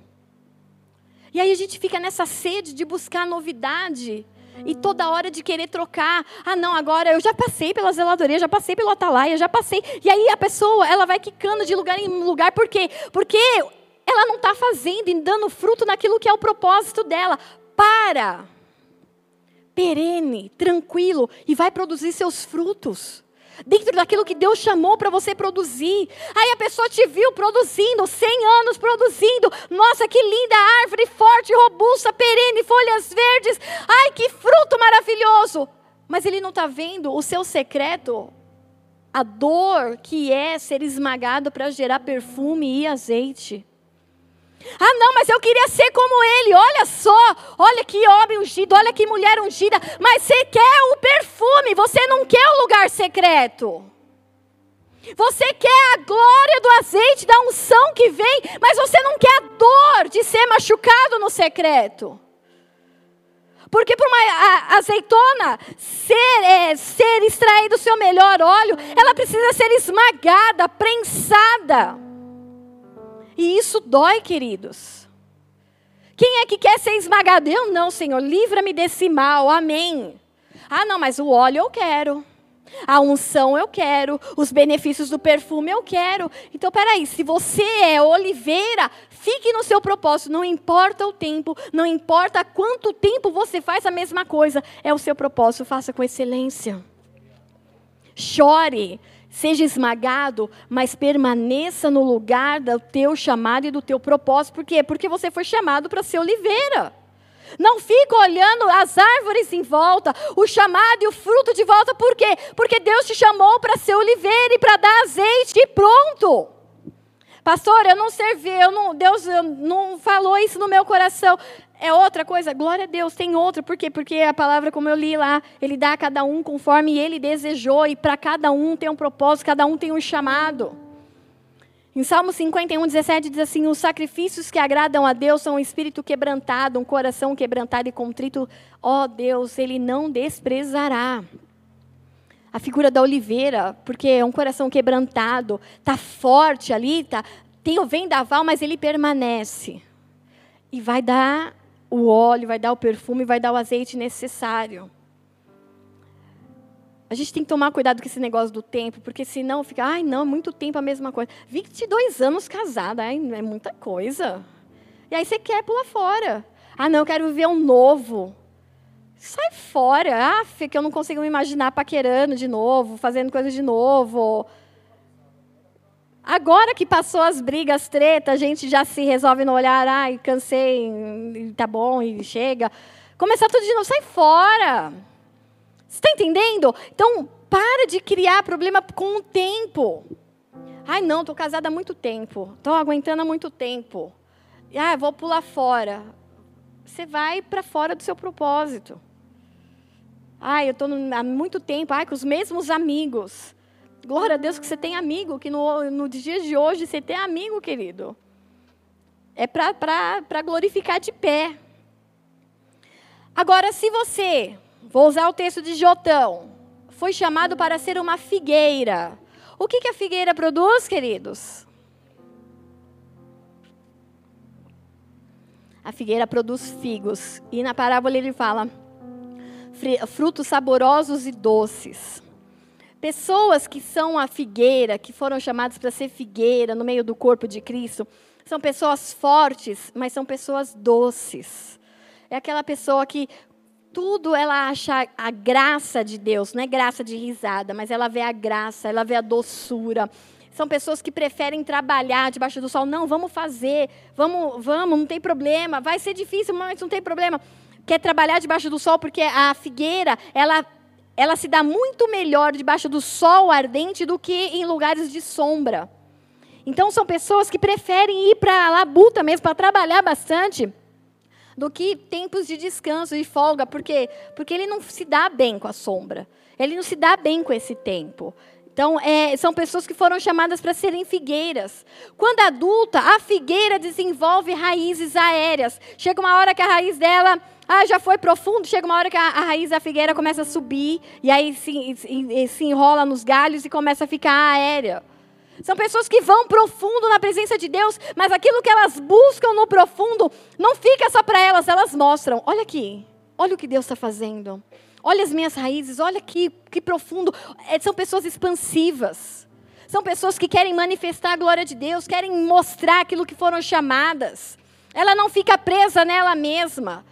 E aí a gente fica nessa sede de buscar novidade. E toda hora de querer trocar. Ah, não, agora eu já passei pela zeladoria, já passei pelo atalaia, já passei. E aí a pessoa, ela vai quicando de lugar em lugar. Por quê? Porque ela não está fazendo e dando fruto naquilo que é o propósito dela. Para. perene, tranquilo e vai produzir seus frutos. Dentro daquilo que Deus chamou para você produzir. Aí a pessoa te viu produzindo, 100 anos produzindo. Nossa, que linda árvore, forte, robusta, perene, folhas verdes. Ai, que fruto maravilhoso. Mas ele não está vendo o seu secreto, a dor que é ser esmagado para gerar perfume e azeite. Ah, não, mas eu queria ser como ele. Olha só, olha que homem ungido, olha que mulher ungida. Mas você quer o perfume, você não quer o lugar secreto. Você quer a glória do azeite, da unção que vem, mas você não quer a dor de ser machucado no secreto. Porque para uma azeitona ser, é, ser extraído o seu melhor óleo, ela precisa ser esmagada, prensada. E isso dói, queridos. Quem é que quer ser esmagado? Eu não, Senhor, livra-me desse mal, amém. Ah, não, mas o óleo eu quero. A unção eu quero, os benefícios do perfume eu quero. Então, peraí, se você é oliveira, fique no seu propósito, não importa o tempo, não importa quanto tempo você faz a mesma coisa, é o seu propósito, faça com excelência. Chore, seja esmagado, mas permaneça no lugar do teu chamado e do teu propósito. Por quê? Porque você foi chamado para ser oliveira. Não fica olhando as árvores em volta, o chamado e o fruto de volta, por quê? Porque Deus te chamou para ser oliveira e para dar azeite e pronto. Pastor, eu não servi, eu não, Deus não falou isso no meu coração é outra coisa, glória a Deus, tem outra. Por quê? Porque a palavra, como eu li lá, ele dá a cada um conforme ele desejou, e para cada um tem um propósito, cada um tem um chamado. Em Salmo 51, 17 diz assim: Os sacrifícios que agradam a Deus são um espírito quebrantado, um coração quebrantado e contrito. Ó oh, Deus, Ele não desprezará. A figura da oliveira, porque é um coração quebrantado, está forte ali, tá, tem o vendaval, mas ele permanece. E vai dar o óleo, vai dar o perfume, vai dar o azeite necessário. A gente tem que tomar cuidado com esse negócio do tempo, porque senão fica, ai, não, é muito tempo a mesma coisa. 22 anos casada, ai, é muita coisa. E aí você quer pular fora. Ah, não, eu quero viver um novo. Sai fora. Ah, que eu não consigo me imaginar paquerando de novo, fazendo coisas de novo. Agora que passou as brigas, treta, a gente já se resolve no olhar, ai, cansei, tá bom, e chega. Começar tudo de novo, sai fora. Você está entendendo? Então, para de criar problema com o tempo. Ai, não, estou casada há muito tempo. Estou aguentando há muito tempo. Ah, vou pular fora. Você vai para fora do seu propósito. Ai, eu estou há muito tempo, ai, com os mesmos amigos. Glória a Deus que você tem amigo, que no, no dia de hoje você tem amigo, querido. É para glorificar de pé. Agora, se você, vou usar o texto de Jotão, foi chamado para ser uma figueira. O que, que a figueira produz, queridos? A figueira produz figos. E na parábola ele fala frutos saborosos e doces. Pessoas que são a figueira, que foram chamadas para ser figueira no meio do corpo de Cristo, são pessoas fortes, mas são pessoas doces. É aquela pessoa que tudo ela acha a graça de Deus, não é graça de risada, mas ela vê a graça, ela vê a doçura. São pessoas que preferem trabalhar debaixo do sol. Não, vamos fazer, vamos, vamos, não tem problema. Vai ser difícil, mas não tem problema. Quer trabalhar debaixo do sol porque a figueira, ela ela se dá muito melhor debaixo do sol ardente do que em lugares de sombra. Então são pessoas que preferem ir para a labuta mesmo, para trabalhar bastante, do que tempos de descanso e folga, porque porque ele não se dá bem com a sombra. Ele não se dá bem com esse tempo. Então, é, são pessoas que foram chamadas para serem figueiras. Quando adulta, a figueira desenvolve raízes aéreas. Chega uma hora que a raiz dela ah, já foi profundo. Chega uma hora que a, a raiz da figueira começa a subir, e aí se, se, se enrola nos galhos e começa a ficar aérea. São pessoas que vão profundo na presença de Deus, mas aquilo que elas buscam no profundo não fica só para elas, elas mostram. Olha aqui, olha o que Deus está fazendo. Olha as minhas raízes, olha que, que profundo. É, são pessoas expansivas. São pessoas que querem manifestar a glória de Deus, querem mostrar aquilo que foram chamadas. Ela não fica presa nela mesma.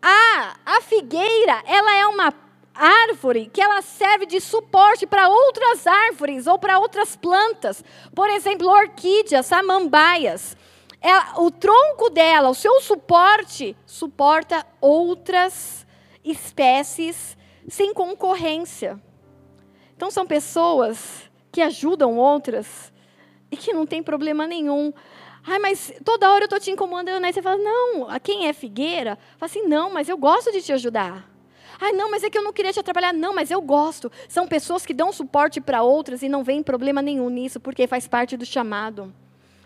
A, a figueira, ela é uma árvore que ela serve de suporte para outras árvores ou para outras plantas. Por exemplo, orquídeas, samambaias. Ela, o tronco dela, o seu suporte, suporta outras espécies sem concorrência. Então, são pessoas que ajudam outras e que não tem problema nenhum. Ai, mas toda hora eu estou te incomodando. Aí você fala, não, a quem é figueira? Fala assim, não, mas eu gosto de te ajudar. Ai, não, mas é que eu não queria te atrapalhar. Não, mas eu gosto. São pessoas que dão suporte para outras e não vem problema nenhum nisso, porque faz parte do chamado.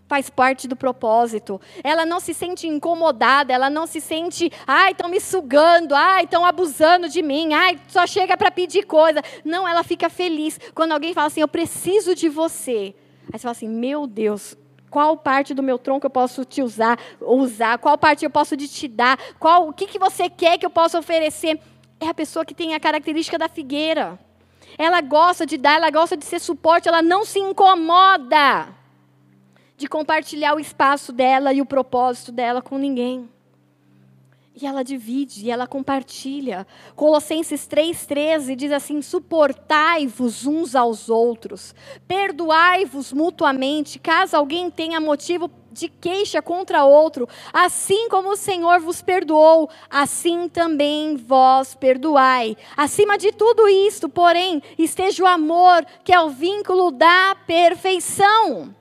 Faz parte do propósito. Ela não se sente incomodada, ela não se sente, ai, estão me sugando, ai, estão abusando de mim, ai, só chega para pedir coisa. Não, ela fica feliz quando alguém fala assim, eu preciso de você. Aí você fala assim, meu Deus, qual parte do meu tronco eu posso te usar, usar? Qual parte eu posso te dar? Qual, o que, que você quer que eu possa oferecer? é a pessoa que tem a característica da figueira. Ela gosta de dar, ela gosta de ser suporte, ela não se incomoda de compartilhar o espaço dela e o propósito dela com ninguém. E ela divide, e ela compartilha. Colossenses 3,13 diz assim: suportai-vos uns aos outros, perdoai-vos mutuamente, caso alguém tenha motivo de queixa contra outro, assim como o Senhor vos perdoou, assim também vós perdoai. Acima de tudo isto, porém, esteja o amor, que é o vínculo da perfeição.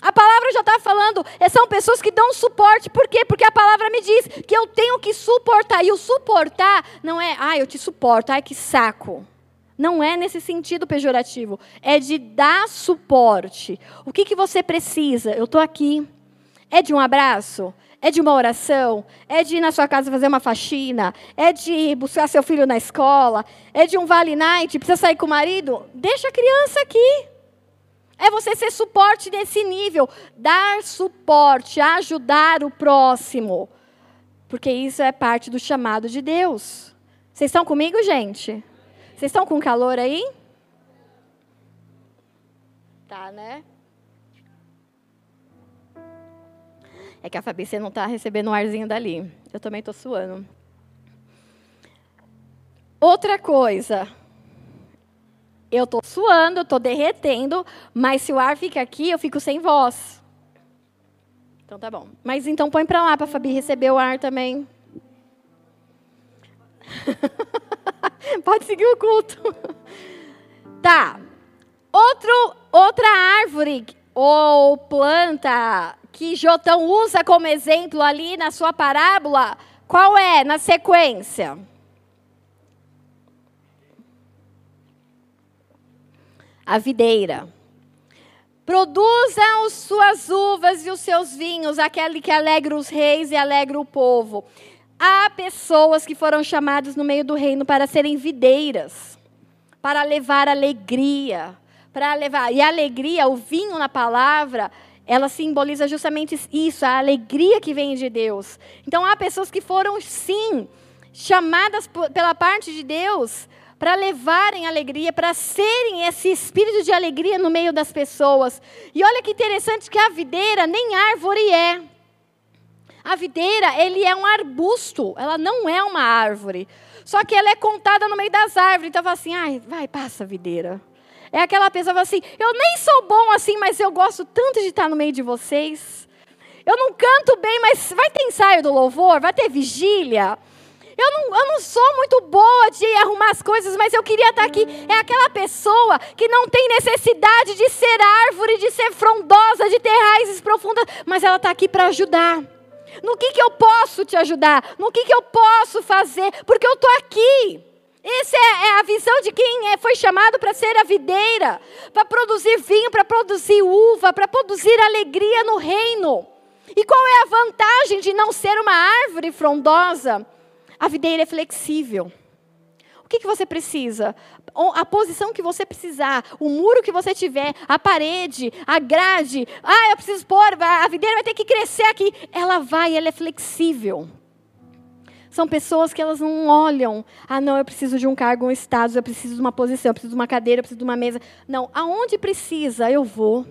A palavra já está falando, é, são pessoas que dão suporte, por quê? Porque a palavra me diz que eu tenho que suportar, e o suportar não é, ah, eu te suporto, ai que saco. Não é nesse sentido pejorativo, é de dar suporte. O que, que você precisa? Eu estou aqui. É de um abraço? É de uma oração? É de ir na sua casa fazer uma faxina? É de buscar seu filho na escola? É de um vale night? Precisa sair com o marido? Deixa a criança aqui. É você ser suporte nesse nível, dar suporte, ajudar o próximo. Porque isso é parte do chamado de Deus. Vocês estão comigo, gente? Vocês estão com calor aí? Tá, né? É que a Fabi, você não está recebendo um arzinho dali. Eu também estou suando. Outra coisa, eu estou suando, estou derretendo, mas se o ar fica aqui, eu fico sem voz. Então tá bom. Mas então põe para lá para a Fabi receber o ar também. *laughs* Pode seguir o culto. tá. Outro, outra árvore ou planta que Jotão usa como exemplo ali na sua parábola, qual é na sequência? A videira. Produza as suas uvas e os seus vinhos, aquele que alegra os reis e alegra o povo. Há pessoas que foram chamadas no meio do reino para serem videiras, para levar alegria, para levar. E a alegria, o vinho na palavra, ela simboliza justamente isso, a alegria que vem de Deus. Então há pessoas que foram sim chamadas pela parte de Deus para levarem alegria, para serem esse espírito de alegria no meio das pessoas. E olha que interessante que a videira nem árvore é. A videira, ele é um arbusto, ela não é uma árvore. Só que ela é contada no meio das árvores. Então, assim, ai, vai, passa, videira. É aquela pessoa assim, eu nem sou bom assim, mas eu gosto tanto de estar no meio de vocês. Eu não canto bem, mas vai ter ensaio do louvor, vai ter vigília. Eu não, eu não sou muito boa de arrumar as coisas, mas eu queria estar aqui. É aquela pessoa que não tem necessidade de ser árvore, de ser frondosa, de ter raízes profundas, mas ela está aqui para ajudar. No que, que eu posso te ajudar? No que, que eu posso fazer? Porque eu estou aqui. Essa é, é, a visão de quem é, foi chamado para ser a videira, para produzir vinho, para produzir uva, para produzir alegria no reino. E qual é a vantagem de não ser uma árvore frondosa? A videira é flexível. O que, que você precisa? A posição que você precisar, o muro que você tiver, a parede, a grade. Ah, eu preciso pôr, a videira vai ter que crescer aqui. Ela vai, ela é flexível. São pessoas que elas não olham, ah, não, eu preciso de um cargo, um status, eu preciso de uma posição, eu preciso de uma cadeira, eu preciso de uma mesa. Não, aonde precisa, eu vou.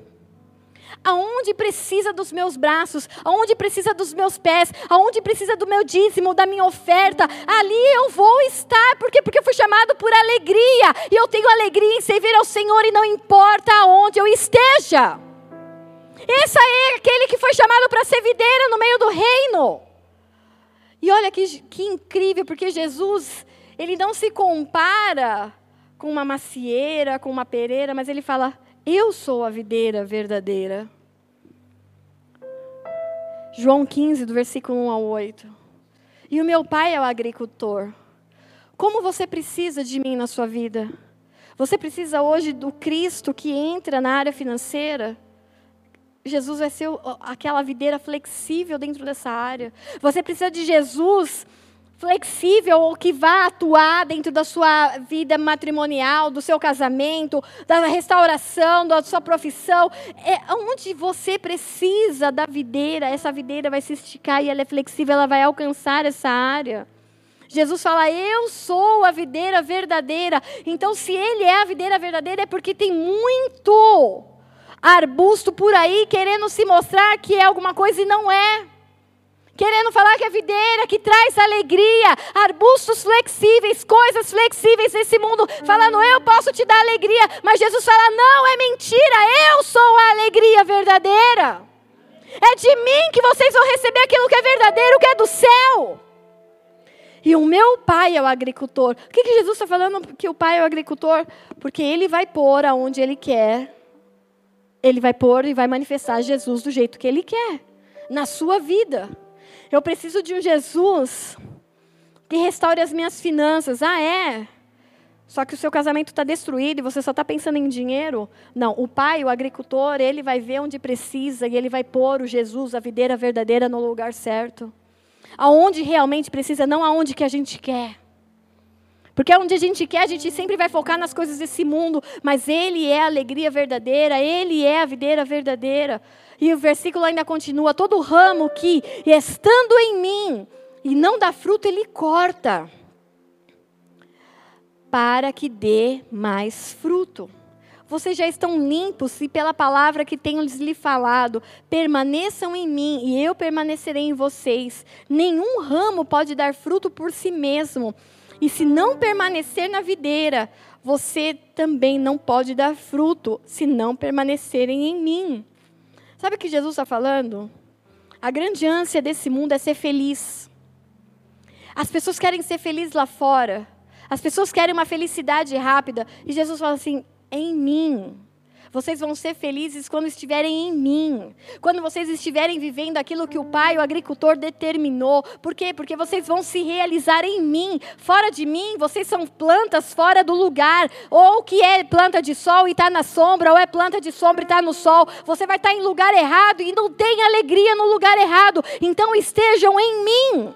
Aonde precisa dos meus braços, aonde precisa dos meus pés, aonde precisa do meu dízimo, da minha oferta, ali eu vou estar. Por quê? Porque eu fui chamado por alegria. E eu tenho alegria em servir ao Senhor e não importa aonde eu esteja. Esse é aquele que foi chamado para ser videira no meio do reino. E olha que, que incrível, porque Jesus, ele não se compara com uma macieira, com uma pereira, mas ele fala: Eu sou a videira verdadeira. João 15, do versículo 1 ao 8. E o meu pai é o agricultor. Como você precisa de mim na sua vida? Você precisa hoje do Cristo que entra na área financeira? Jesus vai ser aquela videira flexível dentro dessa área. Você precisa de Jesus flexível ou que vá atuar dentro da sua vida matrimonial, do seu casamento, da restauração, da sua profissão. É onde você precisa da videira, essa videira vai se esticar e ela é flexível, ela vai alcançar essa área. Jesus fala: Eu sou a videira verdadeira. Então, se Ele é a videira verdadeira, é porque tem muito arbusto por aí querendo se mostrar que é alguma coisa e não é. Querendo falar que é videira que traz alegria, arbustos flexíveis, coisas flexíveis nesse mundo, falando eu posso te dar alegria, mas Jesus fala: não, é mentira, eu sou a alegria verdadeira. É de mim que vocês vão receber aquilo que é verdadeiro, que é do céu. E o meu pai é o agricultor. Por que, que Jesus está falando que o pai é o agricultor? Porque ele vai pôr aonde ele quer ele vai pôr e vai manifestar Jesus do jeito que ele quer, na sua vida. Eu preciso de um Jesus que restaure as minhas finanças. Ah, é? Só que o seu casamento está destruído e você só está pensando em dinheiro? Não, o pai, o agricultor, ele vai ver onde precisa e ele vai pôr o Jesus, a videira verdadeira, no lugar certo. Aonde realmente precisa, não aonde que a gente quer. Porque onde a gente quer, a gente sempre vai focar nas coisas desse mundo, mas Ele é a alegria verdadeira, Ele é a videira verdadeira. E o versículo ainda continua: todo ramo que, estando em mim e não dá fruto, Ele corta, para que dê mais fruto. Vocês já estão limpos e pela palavra que tenho lhes falado, permaneçam em mim e eu permanecerei em vocês. Nenhum ramo pode dar fruto por si mesmo e se não permanecer na videira, você também não pode dar fruto se não permanecerem em mim. Sabe o que Jesus está falando? A grande ânsia desse mundo é ser feliz. As pessoas querem ser felizes lá fora. As pessoas querem uma felicidade rápida. E Jesus fala assim: em mim. Vocês vão ser felizes quando estiverem em mim. Quando vocês estiverem vivendo aquilo que o pai, o agricultor, determinou. Por quê? Porque vocês vão se realizar em mim. Fora de mim, vocês são plantas fora do lugar. Ou que é planta de sol e está na sombra, ou é planta de sombra e está no sol. Você vai estar tá em lugar errado e não tem alegria no lugar errado. Então estejam em mim.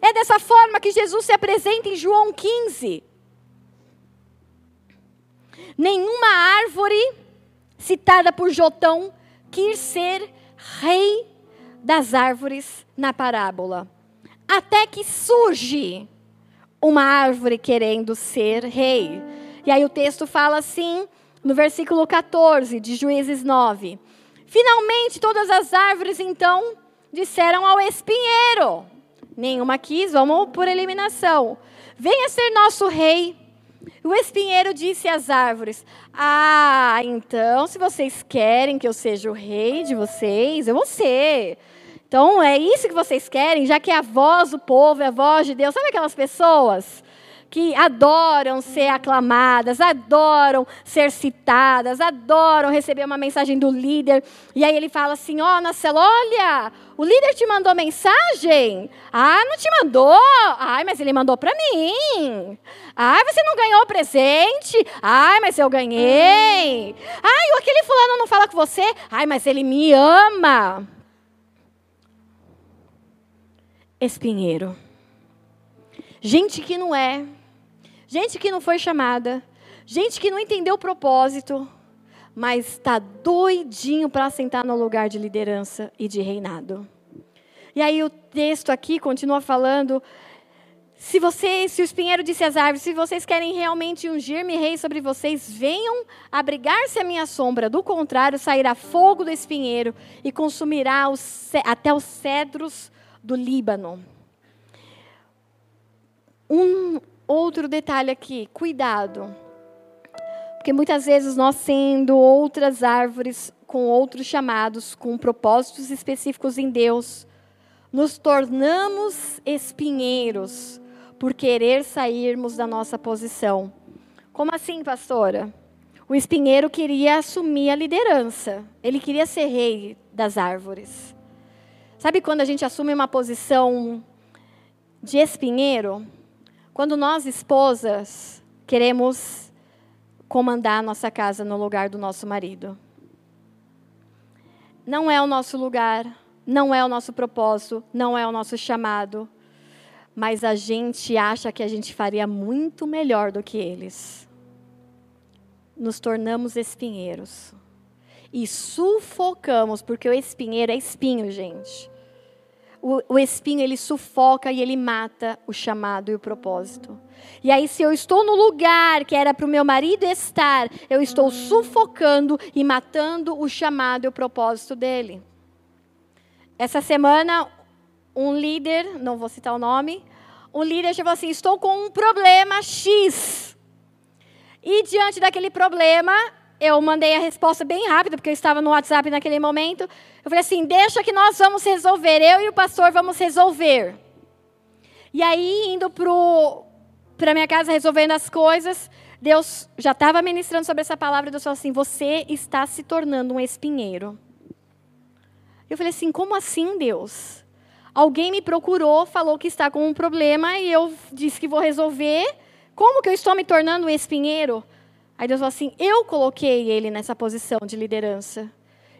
É dessa forma que Jesus se apresenta em João 15 nenhuma árvore citada por Jotão quis ser rei das árvores na parábola. Até que surge uma árvore querendo ser rei. E aí o texto fala assim, no versículo 14 de Juízes 9: Finalmente todas as árvores então disseram ao espinheiro: Nenhuma quis, vamos por eliminação. Venha ser nosso rei. O espinheiro disse às árvores: Ah, então, se vocês querem que eu seja o rei de vocês, eu vou ser. Então, é isso que vocês querem, já que é a voz do povo, é a voz de Deus. Sabe aquelas pessoas que adoram ser aclamadas, adoram ser citadas, adoram receber uma mensagem do líder. E aí ele fala assim: Ó, oh, Marcelo, olha, o líder te mandou mensagem? Ah, não te mandou? Ai, mas ele mandou para mim. Ai, você não ganhou o presente? Ai, mas eu ganhei. Ai, aquele fulano não fala com você? Ai, mas ele me ama. Espinheiro. Gente que não é gente que não foi chamada, gente que não entendeu o propósito, mas está doidinho para sentar no lugar de liderança e de reinado. E aí o texto aqui continua falando: Se vocês, se o espinheiro disse às árvores, se vocês querem realmente ungir-me rei sobre vocês, venham abrigar-se à minha sombra. Do contrário, sairá fogo do espinheiro e consumirá os, até os cedros do Líbano. Um outro detalhe aqui, cuidado. Porque muitas vezes nós sendo outras árvores com outros chamados, com propósitos específicos em Deus, nos tornamos espinheiros por querer sairmos da nossa posição. Como assim, pastora? O espinheiro queria assumir a liderança. Ele queria ser rei das árvores. Sabe quando a gente assume uma posição de espinheiro? Quando nós, esposas, queremos comandar a nossa casa no lugar do nosso marido. Não é o nosso lugar, não é o nosso propósito, não é o nosso chamado mas a gente acha que a gente faria muito melhor do que eles. Nos tornamos espinheiros. E sufocamos, porque o espinheiro é espinho, gente. O, o espinho, ele sufoca e ele mata o chamado e o propósito. E aí, se eu estou no lugar que era para o meu marido estar, eu estou sufocando e matando o chamado e o propósito dele. Essa semana, um líder, não vou citar o nome, um líder falou assim: estou com um problema X. E diante daquele problema, eu mandei a resposta bem rápida, porque eu estava no WhatsApp naquele momento. Eu falei assim: deixa que nós vamos resolver, eu e o pastor vamos resolver. E aí, indo para a minha casa resolvendo as coisas, Deus já estava ministrando sobre essa palavra, Deus falou assim: você está se tornando um espinheiro. Eu falei assim: como assim, Deus? Alguém me procurou, falou que está com um problema e eu disse que vou resolver. Como que eu estou me tornando um espinheiro? Aí Deus falou assim: eu coloquei ele nessa posição de liderança.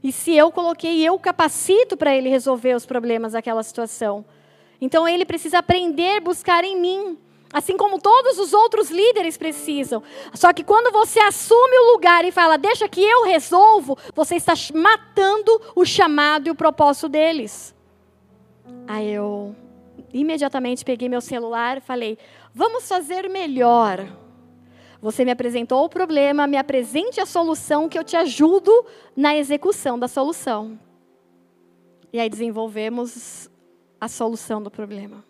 E se eu coloquei, eu capacito para ele resolver os problemas daquela situação. Então ele precisa aprender a buscar em mim, assim como todos os outros líderes precisam. Só que quando você assume o lugar e fala, deixa que eu resolvo, você está matando o chamado e o propósito deles. Aí eu imediatamente peguei meu celular e falei: vamos fazer melhor. Você me apresentou o problema, me apresente a solução que eu te ajudo na execução da solução. E aí desenvolvemos a solução do problema.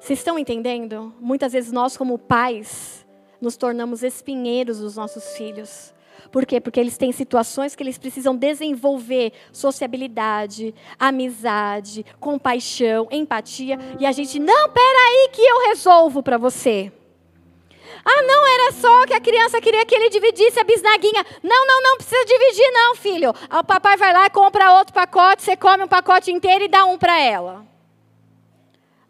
Vocês estão entendendo? Muitas vezes nós, como pais, nos tornamos espinheiros dos nossos filhos. Por quê? Porque eles têm situações que eles precisam desenvolver sociabilidade, amizade, compaixão, empatia, e a gente, não, peraí que eu resolvo para você. Ah, não, era só que a criança queria que ele dividisse a bisnaguinha. Não, não, não precisa dividir, não, filho. O papai vai lá e compra outro pacote, você come um pacote inteiro e dá um para ela.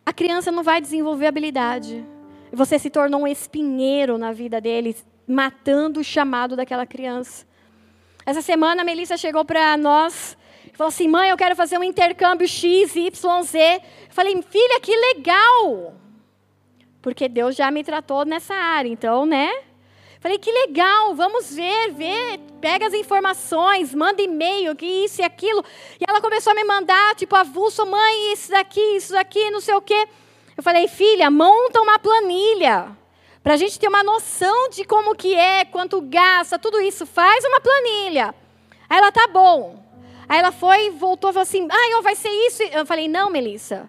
A criança não vai desenvolver habilidade. Você se tornou um espinheiro na vida deles matando o chamado daquela criança. Essa semana a Melissa chegou para nós e falou assim: mãe, eu quero fazer um intercâmbio X, Y, Z. Falei, filha, que legal! Porque Deus já me tratou nessa área, então, né? Falei, que legal, vamos ver, ver, pega as informações, manda e-mail, que isso e aquilo. E ela começou a me mandar, tipo, avulso, mãe, isso daqui, isso daqui, não sei o quê. Eu falei, filha, monta uma planilha. Para a gente ter uma noção de como que é, quanto gasta, tudo isso, faz uma planilha. Aí ela, tá bom. Aí ela foi, voltou falou assim, ah, vai ser isso. Eu falei, não, Melissa,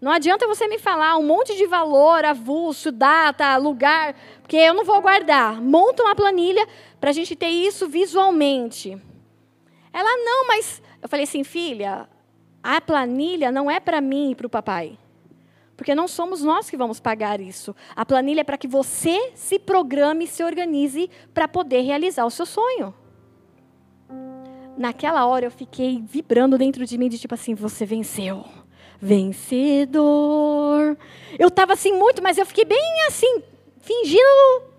não adianta você me falar um monte de valor, avulso, data, lugar, porque eu não vou guardar. Monta uma planilha para a gente ter isso visualmente. Ela, não, mas... Eu falei assim, filha, a planilha não é para mim e para o papai. Porque não somos nós que vamos pagar isso. A planilha é para que você se programe se organize para poder realizar o seu sonho. Naquela hora eu fiquei vibrando dentro de mim de tipo assim, você venceu. Vencedor. Eu estava assim muito, mas eu fiquei bem assim, fingindo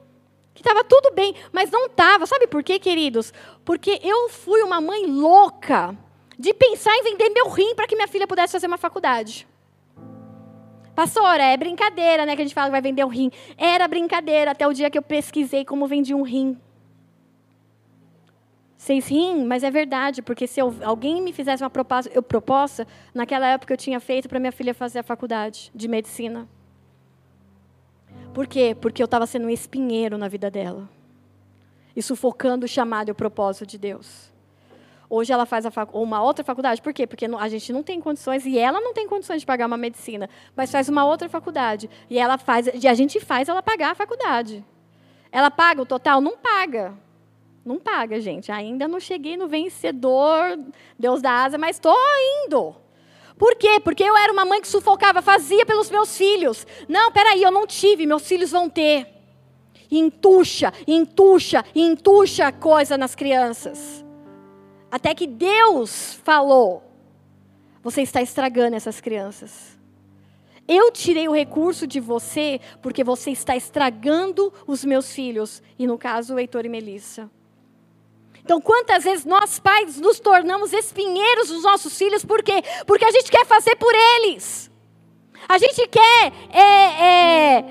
que estava tudo bem, mas não estava. Sabe por quê, queridos? Porque eu fui uma mãe louca de pensar em vender meu rim para que minha filha pudesse fazer uma faculdade. Pastora, é brincadeira, né? Que a gente fala que vai vender um rim. Era brincadeira até o dia que eu pesquisei como vendia um rim. Vocês riem, mas é verdade, porque se eu, alguém me fizesse uma proposta, eu proposta, naquela época eu tinha feito para minha filha fazer a faculdade de medicina. Por quê? Porque eu estava sendo um espinheiro na vida dela. E sufocando o chamado e o propósito de Deus. Hoje ela faz uma outra faculdade. Por quê? Porque a gente não tem condições e ela não tem condições de pagar uma medicina, mas faz uma outra faculdade. E ela faz, e a gente faz ela pagar a faculdade. Ela paga o total? Não paga. Não paga, gente. Ainda não cheguei no vencedor, Deus da asa, mas estou indo. Por quê? Porque eu era uma mãe que sufocava, fazia pelos meus filhos. Não, peraí, eu não tive, meus filhos vão ter. Entuxa, entuxa, entuxa coisa nas crianças. Até que Deus falou: você está estragando essas crianças. Eu tirei o recurso de você porque você está estragando os meus filhos. E no caso, Heitor e Melissa. Então, quantas vezes nós pais nos tornamos espinheiros dos nossos filhos, por quê? Porque a gente quer fazer por eles. A gente quer é, é,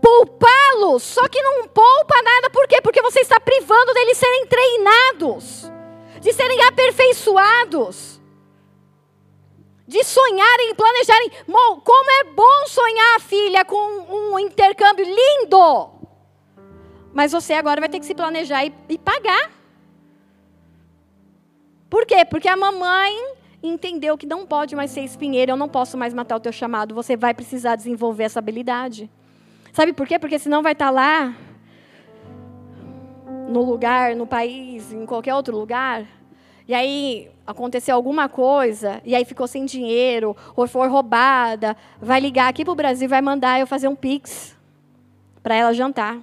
poupá-los, só que não poupa nada, por quê? Porque você está privando deles serem treinados de serem aperfeiçoados, de sonharem planejarem. Como é bom sonhar, filha, com um intercâmbio lindo. Mas você agora vai ter que se planejar e, e pagar. Por quê? Porque a mamãe entendeu que não pode mais ser espinheiro, eu não posso mais matar o teu chamado, você vai precisar desenvolver essa habilidade. Sabe por quê? Porque senão vai estar lá no lugar, no país, em qualquer outro lugar, e aí aconteceu alguma coisa, e aí ficou sem dinheiro, ou foi roubada, vai ligar aqui para o Brasil vai mandar eu fazer um pix para ela jantar.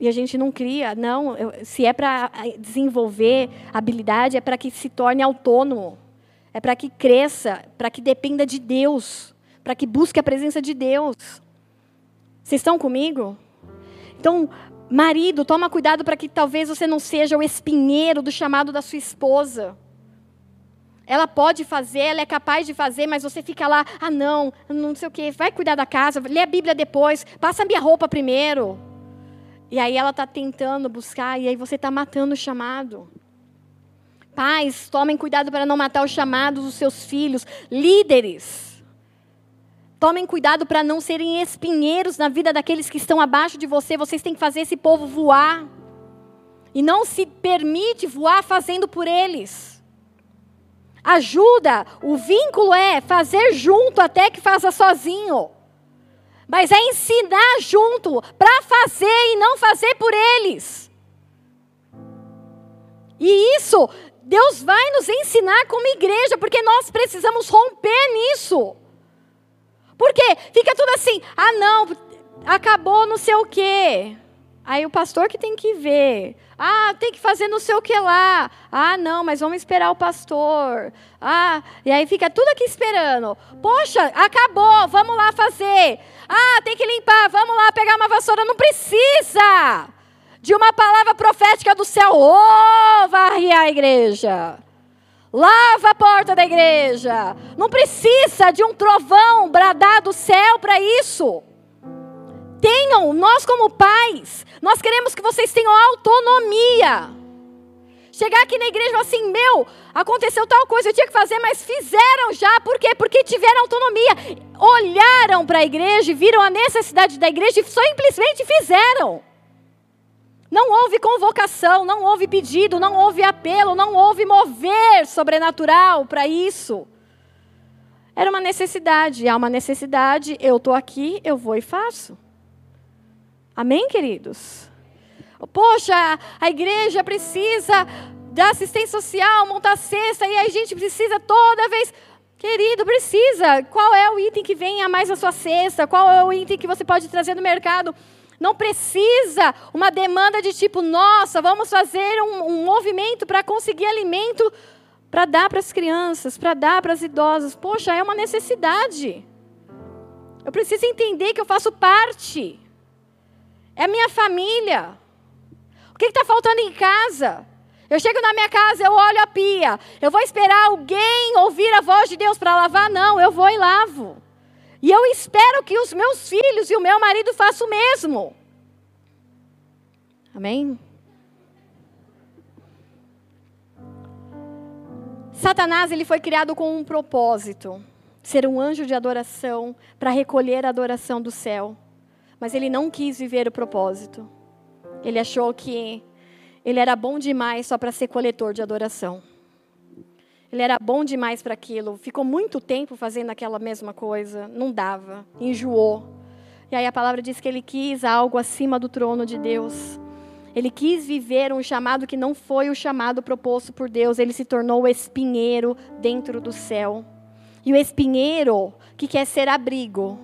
E a gente não cria, não. Se é para desenvolver habilidade, é para que se torne autônomo. É para que cresça, para que dependa de Deus, para que busque a presença de Deus. Vocês estão comigo? Então, Marido, toma cuidado para que talvez você não seja o espinheiro do chamado da sua esposa. Ela pode fazer, ela é capaz de fazer, mas você fica lá, ah não, não sei o quê, vai cuidar da casa, lê a Bíblia depois, passa a minha roupa primeiro. E aí ela está tentando buscar, e aí você está matando o chamado. Pais, tomem cuidado para não matar o chamado dos seus filhos. Líderes, Tomem cuidado para não serem espinheiros na vida daqueles que estão abaixo de você. Vocês têm que fazer esse povo voar. E não se permite voar fazendo por eles. Ajuda, o vínculo é fazer junto até que faça sozinho. Mas é ensinar junto para fazer e não fazer por eles. E isso Deus vai nos ensinar como igreja, porque nós precisamos romper nisso. Por quê? Fica tudo assim, ah não, acabou não sei o quê. Aí o pastor que tem que ver. Ah, tem que fazer não sei o que lá. Ah, não, mas vamos esperar o pastor. Ah, e aí fica tudo aqui esperando. Poxa, acabou, vamos lá fazer. Ah, tem que limpar, vamos lá pegar uma vassoura. Não precisa de uma palavra profética do céu. Oh, varre a igreja. Lava a porta da igreja. Não precisa de um trovão bradar do céu para isso. Tenham, nós como pais, nós queremos que vocês tenham autonomia. Chegar aqui na igreja e assim: meu, aconteceu tal coisa, eu tinha que fazer, mas fizeram já. Por quê? Porque tiveram autonomia. Olharam para a igreja, viram a necessidade da igreja e simplesmente fizeram. Não houve convocação, não houve pedido, não houve apelo, não houve mover sobrenatural para isso. Era uma necessidade, há uma necessidade, eu estou aqui, eu vou e faço. Amém, queridos? Poxa, a igreja precisa da assistência social, montar cesta, e a gente precisa toda vez. Querido, precisa. Qual é o item que vem a mais na sua cesta? Qual é o item que você pode trazer no mercado? Não precisa uma demanda de tipo, nossa, vamos fazer um, um movimento para conseguir alimento para dar para as crianças, para dar para as idosas. Poxa, é uma necessidade. Eu preciso entender que eu faço parte. É minha família. O que está faltando em casa? Eu chego na minha casa, eu olho a pia. Eu vou esperar alguém ouvir a voz de Deus para lavar? Não, eu vou e lavo. E eu espero que os meus filhos e o meu marido façam o mesmo. Amém? Satanás ele foi criado com um propósito. ser um anjo de adoração, para recolher a adoração do céu. Mas ele não quis viver o propósito. Ele achou que ele era bom demais só para ser coletor de adoração. Ele era bom demais para aquilo. Ficou muito tempo fazendo aquela mesma coisa. Não dava. Enjoou. E aí a palavra diz que ele quis algo acima do trono de Deus. Ele quis viver um chamado que não foi o chamado proposto por Deus. Ele se tornou o espinheiro dentro do céu. E o espinheiro que quer ser abrigo.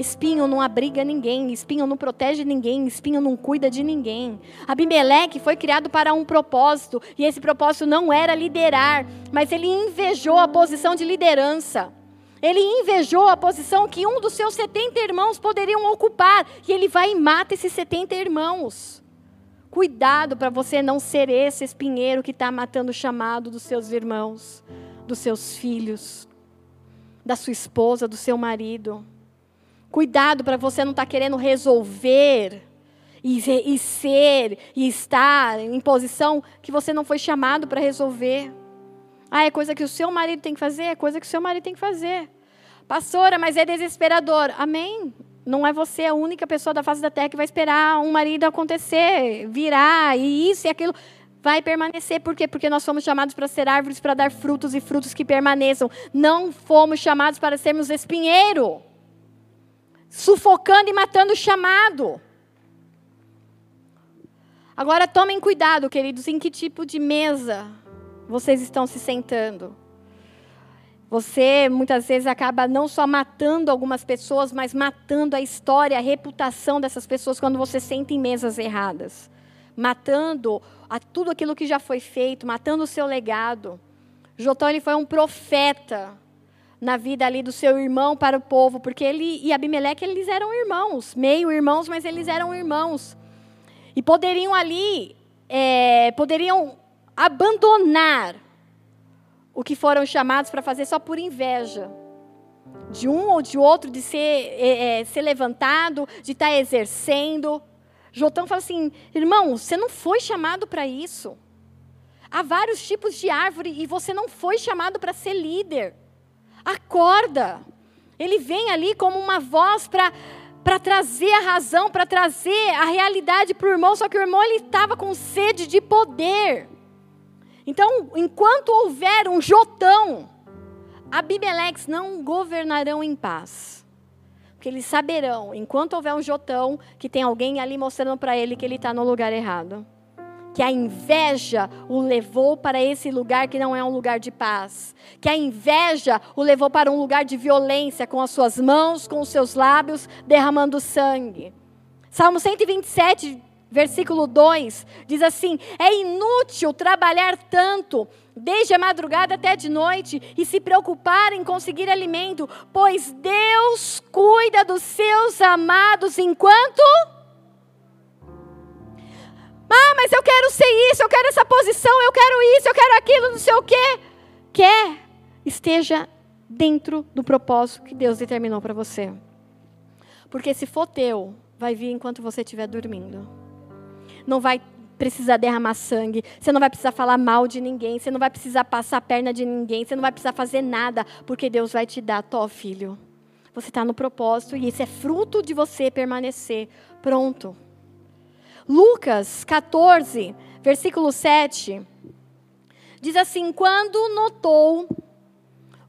Espinho não abriga ninguém, espinho não protege ninguém, espinho não cuida de ninguém. Abimeleque foi criado para um propósito, e esse propósito não era liderar, mas ele invejou a posição de liderança. Ele invejou a posição que um dos seus 70 irmãos poderiam ocupar, e ele vai e mata esses 70 irmãos. Cuidado para você não ser esse espinheiro que está matando o chamado dos seus irmãos, dos seus filhos, da sua esposa, do seu marido. Cuidado para você não estar tá querendo resolver e, e ser e estar em posição que você não foi chamado para resolver. Ah, é coisa que o seu marido tem que fazer? É coisa que o seu marido tem que fazer. Pastora, mas é desesperador. Amém. Não é você a única pessoa da face da terra que vai esperar um marido acontecer, virar, e isso e aquilo. Vai permanecer. Por quê? Porque nós fomos chamados para ser árvores para dar frutos e frutos que permaneçam. Não fomos chamados para sermos espinheiro, sufocando e matando o chamado. Agora tomem cuidado, queridos, em que tipo de mesa vocês estão se sentando. Você muitas vezes acaba não só matando algumas pessoas, mas matando a história, a reputação dessas pessoas quando você senta em mesas erradas. Matando a tudo aquilo que já foi feito, matando o seu legado. Jotão ele foi um profeta na vida ali do seu irmão para o povo, porque ele e Abimeleque eles eram irmãos, meio irmãos, mas eles eram irmãos. E poderiam ali, é, poderiam abandonar o que foram chamados para fazer só por inveja de um ou de outro, de ser, é, é, ser levantado, de estar tá exercendo. Jotão fala assim: irmão, você não foi chamado para isso. Há vários tipos de árvore e você não foi chamado para ser líder. Acorda. Ele vem ali como uma voz para para trazer a razão, para trazer a realidade para o irmão, só que o irmão ele estava com sede de poder. Então, enquanto houver um Jotão, Abimeleques não governarão em paz. Porque eles saberão, enquanto houver um Jotão, que tem alguém ali mostrando para ele que ele está no lugar errado. Que a inveja o levou para esse lugar que não é um lugar de paz. Que a inveja o levou para um lugar de violência, com as suas mãos, com os seus lábios, derramando sangue. Salmo 127 versículo 2, diz assim: É inútil trabalhar tanto, desde a madrugada até de noite, e se preocupar em conseguir alimento, pois Deus cuida dos seus amados enquanto. Ah, mas eu quero ser isso, eu quero essa posição, eu quero isso, eu quero aquilo, não sei o quê. Quer, esteja dentro do propósito que Deus determinou para você. Porque se for teu, vai vir enquanto você estiver dormindo não vai precisar derramar sangue, você não vai precisar falar mal de ninguém, você não vai precisar passar a perna de ninguém, você não vai precisar fazer nada, porque Deus vai te dar, tó filho. Você está no propósito e isso é fruto de você permanecer. Pronto. Lucas 14, versículo 7, diz assim: Quando notou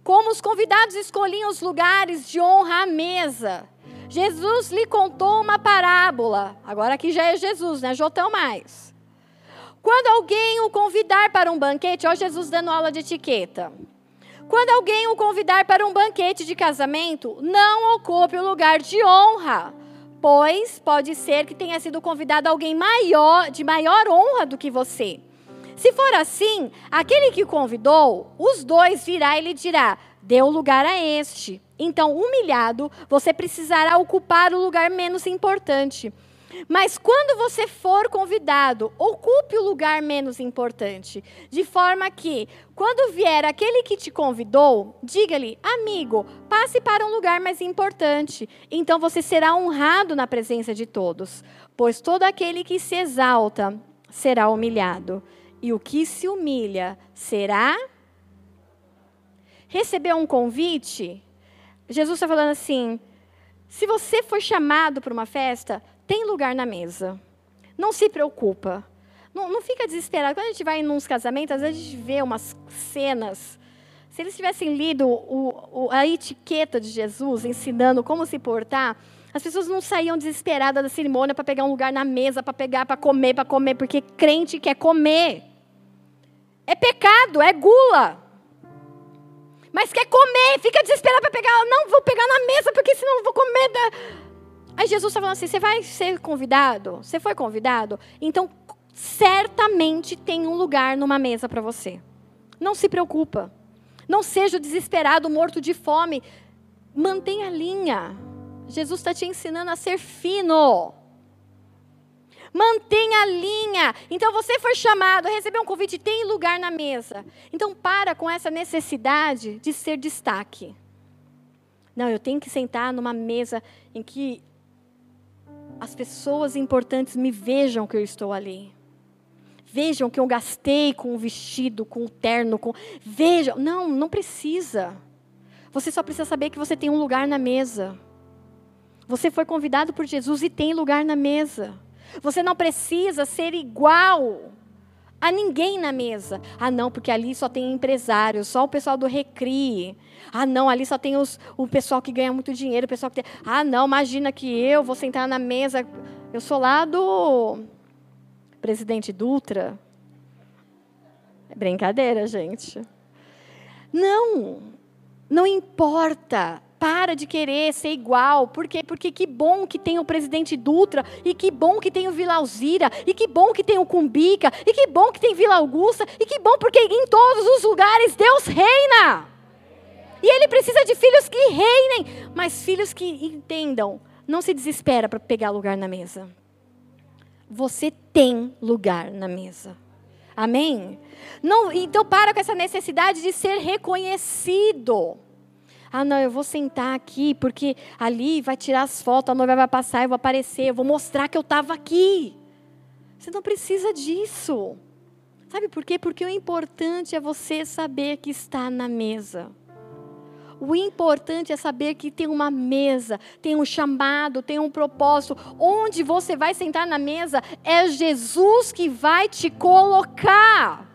como os convidados escolhiam os lugares de honra à mesa, Jesus lhe contou uma parábola. Agora aqui já é Jesus, né? Jotão mais. Quando alguém o convidar para um banquete, ó Jesus dando aula de etiqueta. Quando alguém o convidar para um banquete de casamento, não ocupe o lugar de honra, pois pode ser que tenha sido convidado alguém maior, de maior honra do que você. Se for assim, aquele que convidou, os dois virá e lhe dirá: deu lugar a este. Então, humilhado, você precisará ocupar o lugar menos importante. Mas quando você for convidado, ocupe o lugar menos importante, de forma que, quando vier aquele que te convidou, diga-lhe: amigo, passe para um lugar mais importante. Então você será honrado na presença de todos, pois todo aquele que se exalta será humilhado, e o que se humilha será recebeu um convite, Jesus está falando assim: se você for chamado para uma festa, tem lugar na mesa. Não se preocupa. Não, não fica desesperado. Quando a gente vai em uns casamentos, às vezes a gente vê umas cenas. Se eles tivessem lido o, o, a etiqueta de Jesus, ensinando como se portar, as pessoas não saíam desesperadas da cerimônia para pegar um lugar na mesa, para pegar, para comer, para comer, porque crente quer comer. É pecado, é gula. Mas quer comer, fica desesperado para pegar. Não, vou pegar na mesa, porque senão não vou comer. Da... Aí Jesus está falando assim: você vai ser convidado? Você foi convidado? Então, certamente tem um lugar numa mesa para você. Não se preocupa. Não seja desesperado, morto de fome. Mantenha a linha. Jesus está te ensinando a ser fino. Mantenha a linha. Então você foi chamado, recebeu um convite, tem lugar na mesa. Então para com essa necessidade de ser destaque. Não, eu tenho que sentar numa mesa em que as pessoas importantes me vejam que eu estou ali. Vejam que eu gastei com o vestido, com o terno, com vejam, não, não precisa. Você só precisa saber que você tem um lugar na mesa. Você foi convidado por Jesus e tem lugar na mesa. Você não precisa ser igual a ninguém na mesa. Ah, não, porque ali só tem empresários, só o pessoal do Recri. Ah, não, ali só tem os, o pessoal que ganha muito dinheiro, o pessoal que tem... Ah, não, imagina que eu vou sentar na mesa. Eu sou lá do presidente Dutra. É brincadeira, gente. Não, não importa para de querer ser igual. Por quê? Porque que bom que tem o presidente Dutra, e que bom que tem o Vila Alzira, e que bom que tem o Cumbica, e que bom que tem Vila Augusta, e que bom porque em todos os lugares Deus reina. E ele precisa de filhos que reinem, mas filhos que entendam. Não se desespera para pegar lugar na mesa. Você tem lugar na mesa. Amém? Não, então para com essa necessidade de ser reconhecido. Ah, não, eu vou sentar aqui porque ali vai tirar as fotos, a noiva vai passar, eu vou aparecer, eu vou mostrar que eu estava aqui. Você não precisa disso. Sabe por quê? Porque o importante é você saber que está na mesa. O importante é saber que tem uma mesa, tem um chamado, tem um propósito. Onde você vai sentar na mesa é Jesus que vai te colocar.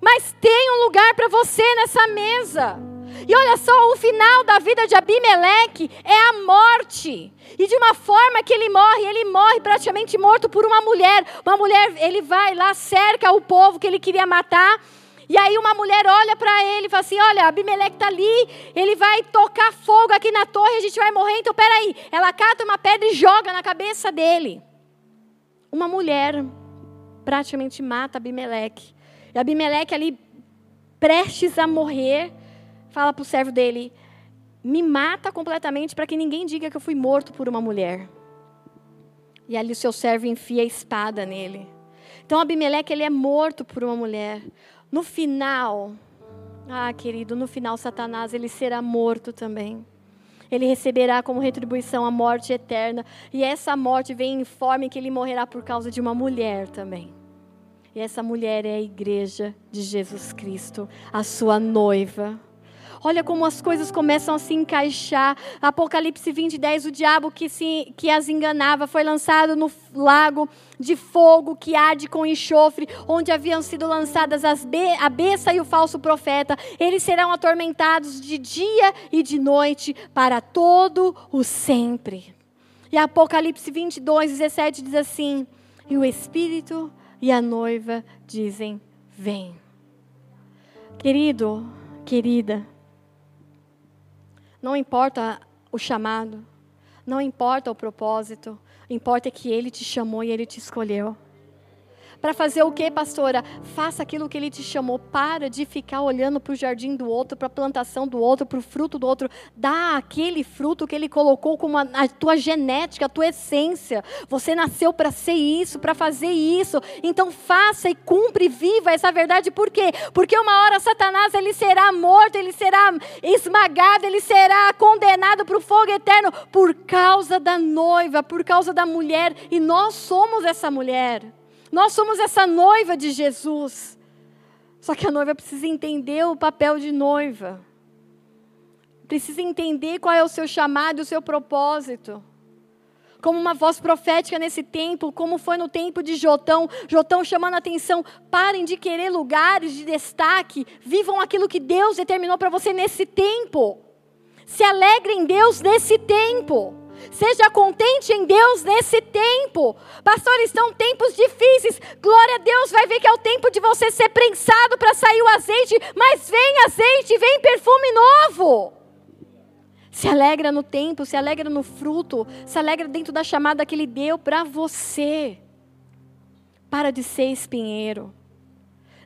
Mas tem um lugar para você nessa mesa. E olha só, o final da vida de Abimeleque é a morte. E de uma forma que ele morre, ele morre praticamente morto por uma mulher. Uma mulher, ele vai lá, cerca o povo que ele queria matar. E aí uma mulher olha para ele e fala assim: Olha, Abimeleque está ali, ele vai tocar fogo aqui na torre, a gente vai morrer, então peraí. Ela cata uma pedra e joga na cabeça dele. Uma mulher praticamente mata Abimeleque. E Abimeleque ali, prestes a morrer, fala para o servo dele: me mata completamente para que ninguém diga que eu fui morto por uma mulher. E ali o seu servo enfia a espada nele. Então Abimeleque ele é morto por uma mulher. No final, ah, querido, no final Satanás ele será morto também. Ele receberá como retribuição a morte eterna, e essa morte vem em forma que ele morrerá por causa de uma mulher também. E essa mulher é a igreja de Jesus Cristo, a sua noiva. Olha como as coisas começam a se encaixar. Apocalipse 20, 10, o diabo que, se, que as enganava foi lançado no lago de fogo que arde com enxofre, onde haviam sido lançadas as be a besta e o falso profeta. Eles serão atormentados de dia e de noite para todo o sempre. E Apocalipse 22, 17 diz assim: E o Espírito e a noiva dizem: Vem. Querido, querida, não importa o chamado, não importa o propósito, importa que Ele te chamou e Ele te escolheu. Para fazer o que, pastora? Faça aquilo que ele te chamou. Para de ficar olhando para o jardim do outro, para a plantação do outro, para o fruto do outro. Dá aquele fruto que ele colocou como a, a tua genética, a tua essência. Você nasceu para ser isso, para fazer isso. Então faça e cumpre, viva essa verdade. Por quê? Porque uma hora Satanás ele será morto, ele será esmagado, ele será condenado para o fogo eterno por causa da noiva, por causa da mulher. E nós somos essa mulher. Nós somos essa noiva de Jesus. Só que a noiva precisa entender o papel de noiva. Precisa entender qual é o seu chamado, o seu propósito. Como uma voz profética nesse tempo, como foi no tempo de Jotão, Jotão chamando a atenção, parem de querer lugares de destaque, vivam aquilo que Deus determinou para você nesse tempo. Se alegre em Deus nesse tempo. Seja contente em Deus nesse tempo. Pastor, estão tempos difíceis. Glória a Deus, vai ver que é o tempo de você ser prensado para sair o azeite. Mas vem azeite, vem perfume novo. Se alegra no tempo, se alegra no fruto, se alegra dentro da chamada que Ele deu para você. Para de ser espinheiro.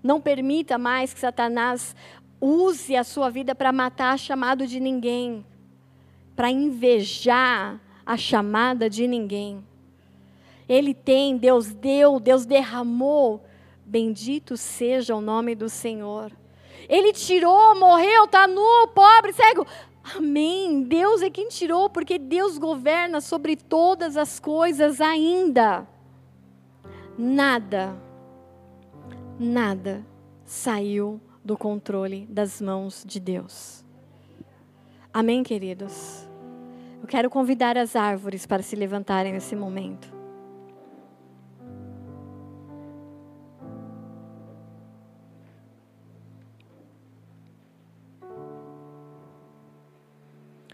Não permita mais que Satanás use a sua vida para matar chamado de ninguém, para invejar a chamada de ninguém. Ele tem, Deus deu, Deus derramou. Bendito seja o nome do Senhor. Ele tirou, morreu, está nu, pobre, cego. Amém. Deus é quem tirou, porque Deus governa sobre todas as coisas ainda. Nada, nada saiu do controle das mãos de Deus. Amém, queridos? Eu quero convidar as árvores para se levantarem nesse momento.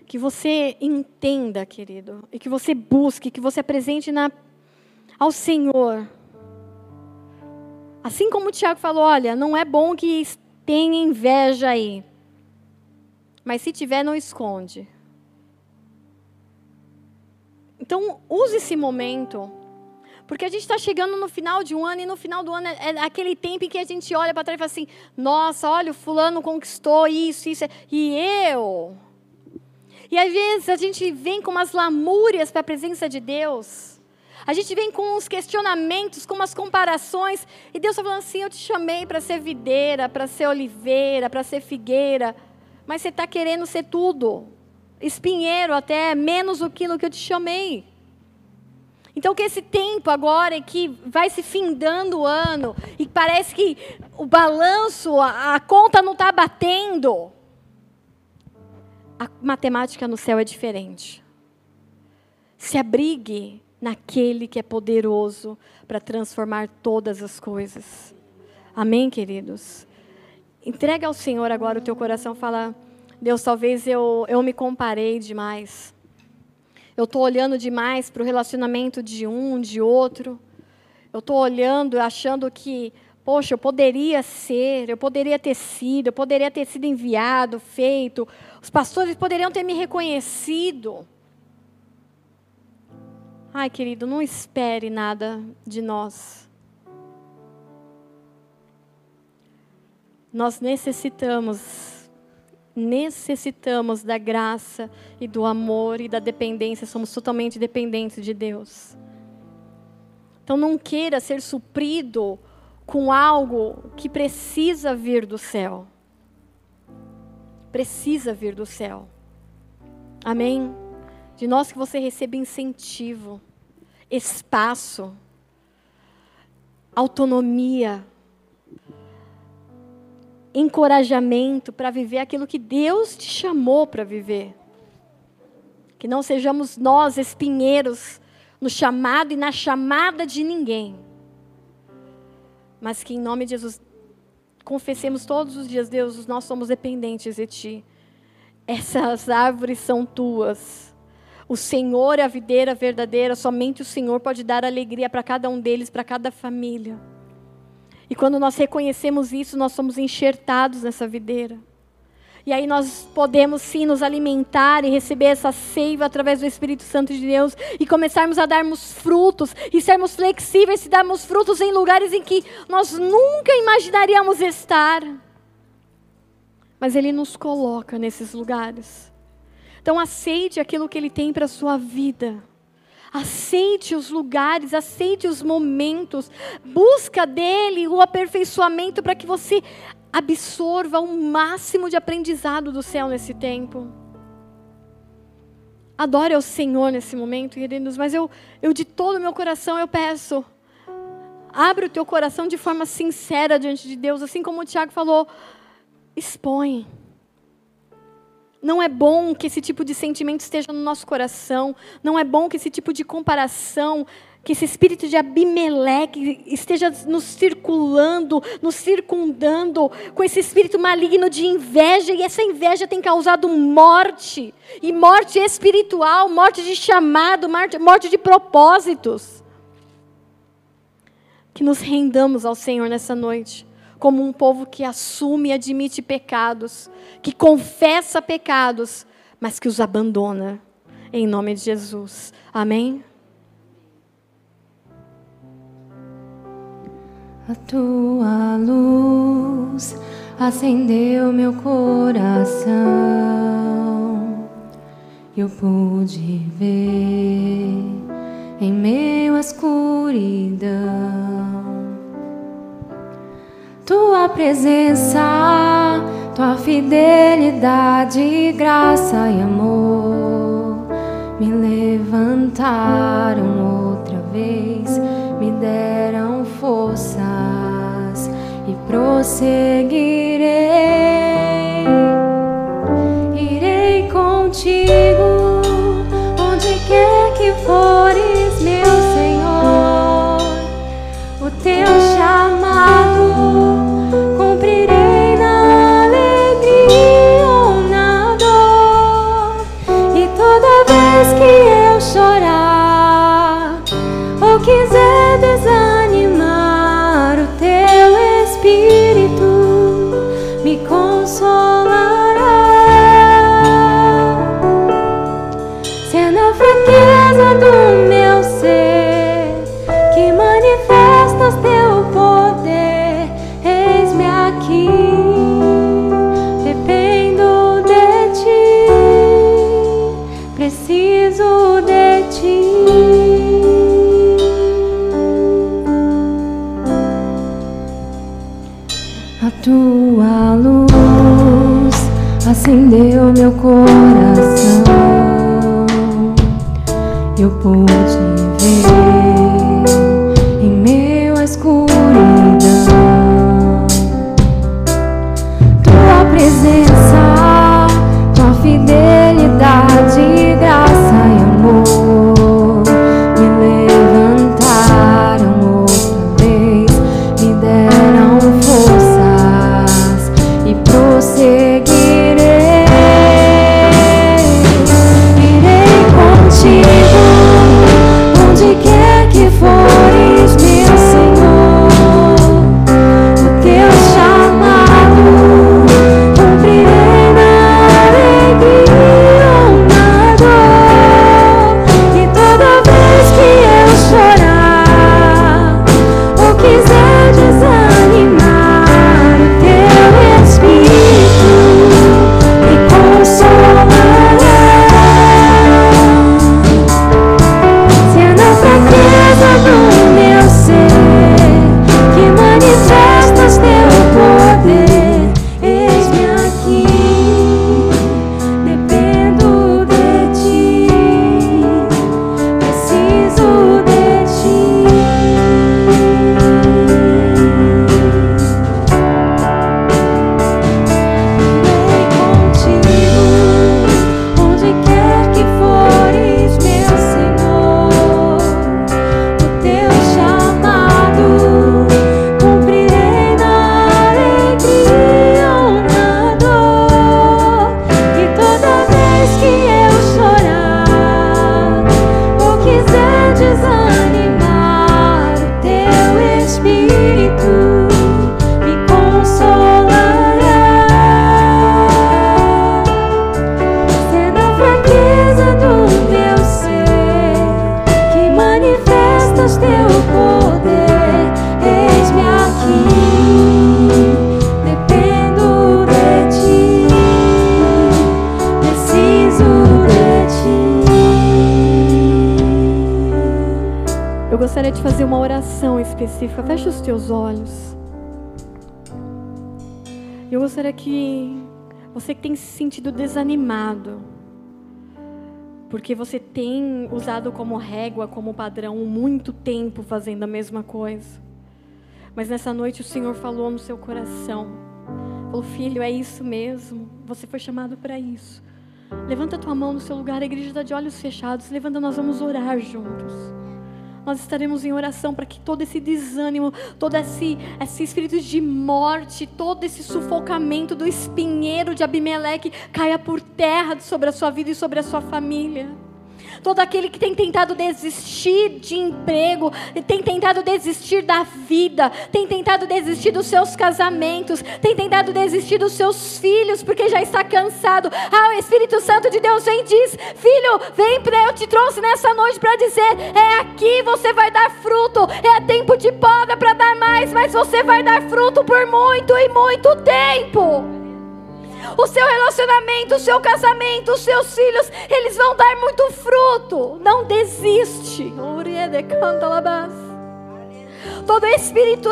que você entenda, querido, e que você busque, que você apresente na, ao Senhor. Assim como o Tiago falou, olha, não é bom que tenha inveja aí. Mas se tiver, não esconde. Então, use esse momento. Porque a gente está chegando no final de um ano e no final do ano é, é aquele tempo em que a gente olha para trás e fala assim: nossa, olha, o fulano conquistou isso, isso. E eu? E às vezes a gente vem com umas lamúrias para a presença de Deus. A gente vem com uns questionamentos, com umas comparações. E Deus está falando assim: Eu te chamei para ser videira, para ser oliveira, para ser figueira. Mas você está querendo ser tudo. Espinheiro até, menos aquilo que eu te chamei. Então, que esse tempo agora que vai se findando o ano e parece que o balanço, a, a conta não está batendo a matemática no céu é diferente. Se abrigue naquele que é poderoso para transformar todas as coisas. Amém, queridos? Entrega ao Senhor agora o teu coração, fala: Deus, talvez eu, eu me comparei demais. Eu estou olhando demais para o relacionamento de um, de outro. Eu estou olhando, achando que, poxa, eu poderia ser, eu poderia ter sido, eu poderia ter sido enviado, feito, os pastores poderiam ter me reconhecido. Ai, querido, não espere nada de nós. Nós necessitamos, necessitamos da graça e do amor e da dependência. Somos totalmente dependentes de Deus. Então não queira ser suprido com algo que precisa vir do céu precisa vir do céu. Amém? De nós que você receba incentivo, espaço, autonomia, encorajamento para viver aquilo que Deus te chamou para viver. Que não sejamos nós espinheiros no chamado e na chamada de ninguém. Mas que em nome de Jesus confessemos todos os dias, Deus, nós somos dependentes de Ti. Essas árvores são tuas. O Senhor é a videira verdadeira, somente o Senhor pode dar alegria para cada um deles, para cada família. E quando nós reconhecemos isso, nós somos enxertados nessa videira. E aí nós podemos sim nos alimentar e receber essa seiva através do Espírito Santo de Deus e começarmos a darmos frutos e sermos flexíveis e darmos frutos em lugares em que nós nunca imaginaríamos estar. Mas Ele nos coloca nesses lugares. Então aceite aquilo que Ele tem para a sua vida. Aceite os lugares, aceite os momentos, busca dele o aperfeiçoamento para que você absorva o máximo de aprendizado do céu nesse tempo. Adore ao Senhor nesse momento, queridos, mas eu, eu de todo o meu coração eu peço, Abre o teu coração de forma sincera diante de Deus, assim como o Tiago falou. Expõe. Não é bom que esse tipo de sentimento esteja no nosso coração. Não é bom que esse tipo de comparação, que esse espírito de Abimeleque esteja nos circulando, nos circundando, com esse espírito maligno de inveja. E essa inveja tem causado morte. E morte espiritual, morte de chamado, morte de propósitos que nos rendamos ao Senhor nessa noite, como um povo que assume e admite pecados, que confessa pecados, mas que os abandona, em nome de Jesus. Amém? A tua luz acendeu meu coração, eu pude ver em meio à escuridão tua presença, tua fidelidade, graça e amor me levantaram outra vez, me deram forças e prosseguirei. Acendeu meu coração. Eu pude porque você tem usado como régua, como padrão, muito tempo fazendo a mesma coisa. Mas nessa noite o Senhor falou no seu coração. Falou, filho, é isso mesmo. Você foi chamado para isso. Levanta tua mão no seu lugar, a igreja está de olhos fechados. Levanta, nós vamos orar juntos. Nós estaremos em oração para que todo esse desânimo, todo esse, esse espírito de morte, todo esse sufocamento do espinheiro de Abimeleque caia por terra sobre a sua vida e sobre a sua família todo aquele que tem tentado desistir de emprego, tem tentado desistir da vida, tem tentado desistir dos seus casamentos, tem tentado desistir dos seus filhos, porque já está cansado. Ah, o Espírito Santo de Deus vem e diz: Filho, vem, eu te trouxe nessa noite para dizer: é aqui você vai dar fruto, é tempo de poda para dar mais, mas você vai dar fruto por muito e muito tempo o seu relacionamento, o seu casamento, os seus filhos, eles vão dar muito fruto. Não desiste. Todo espírito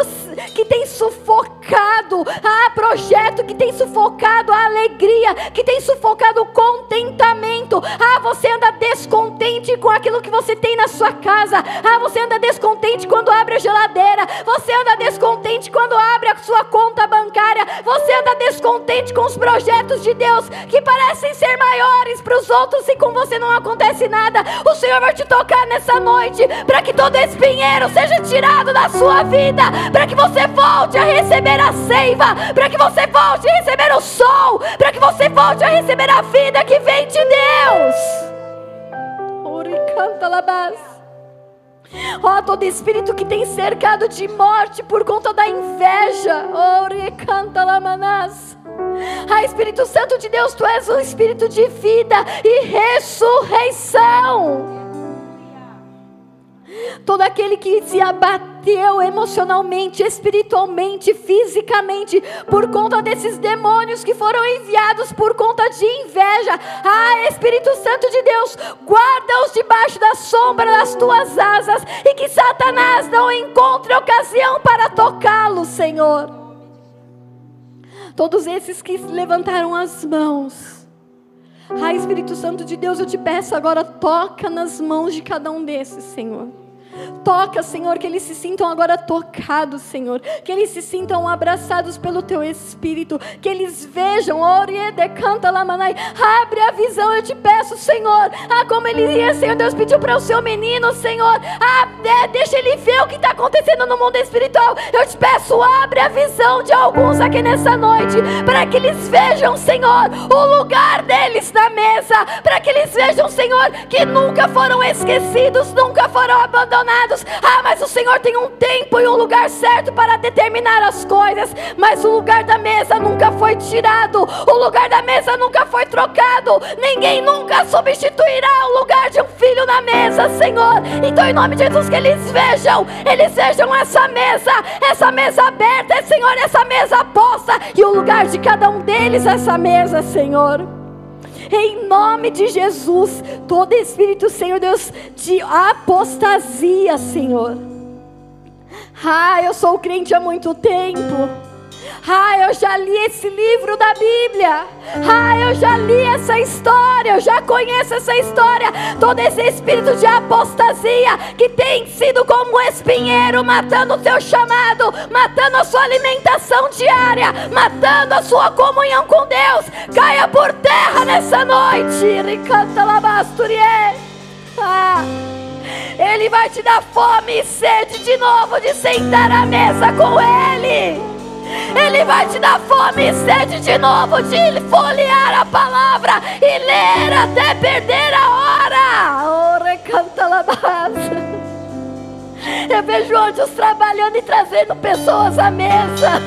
que tem sufocado a projeto, que tem sufocado a alegria, que tem sufocado o contentamento. Ah, você anda descontente com aquilo que você tem na sua casa. Ah, você anda descontente quando abre a geladeira. Você anda descontente quando abre a sua conta bancária. Você anda descontente com os projetos de Deus que parecem ser maiores para os outros e com você não acontece nada. O Senhor vai te tocar nessa noite para que todo espinheiro seja tirado da sua sua vida, para que você volte a receber a seiva, para que você volte a receber o sol, para que você volte a receber a vida que vem de Deus. Canta Ó, oh, todo espírito que tem cercado de morte por conta da inveja. canta lamanás. Ah, Espírito Santo de Deus, tu és um espírito de vida e ressurreição todo aquele que se abateu emocionalmente, espiritualmente, fisicamente, por conta desses demônios que foram enviados por conta de inveja. Ah, Espírito Santo de Deus, guarda-os debaixo da sombra das tuas asas e que Satanás não encontre ocasião para tocá-los, Senhor. Todos esses que levantaram as mãos. Ah, Espírito Santo de Deus, eu te peço agora, toca nas mãos de cada um desses, Senhor. Toca, Senhor, que eles se sintam agora tocados, Senhor. Que eles se sintam abraçados pelo Teu Espírito. Que eles vejam, Oriede, canta lamanai. Abre a visão, eu te peço, Senhor. Ah, como ele ia, Senhor, Deus pediu para o seu menino, Senhor. Ah, é, deixa ele ver o que está acontecendo no mundo espiritual. Eu te peço, abre a visão de alguns aqui nessa noite. Para que eles vejam, Senhor, o lugar deles na mesa. Para que eles vejam, Senhor, que nunca foram esquecidos, nunca foram abandonados abandonados. Ah, mas o Senhor tem um tempo e um lugar certo para determinar as coisas. Mas o lugar da mesa nunca foi tirado, o lugar da mesa nunca foi trocado. Ninguém nunca substituirá o lugar de um filho na mesa, Senhor. Então, em nome de Jesus, que eles vejam, eles vejam essa mesa, essa mesa aberta, Senhor, essa mesa posta e o lugar de cada um deles, essa mesa, Senhor. Em nome de Jesus, todo espírito, Senhor Deus, de apostasia, Senhor. Ah, eu sou crente há muito tempo. Ah, eu já li esse livro da Bíblia. Ah, eu já li essa história. Eu já conheço essa história. Todo esse espírito de apostasia que tem sido como um espinheiro, matando o seu chamado, matando a sua alimentação diária, matando a sua comunhão com Deus. Caia por terra nessa noite. Ah. Ele vai te dar fome e sede de novo de sentar à mesa com Ele. Ele vai te dar fome e sede de novo de folhear a palavra e ler até perder a hora. Oh, recanta Eu vejo anjos trabalhando e trazendo pessoas à mesa.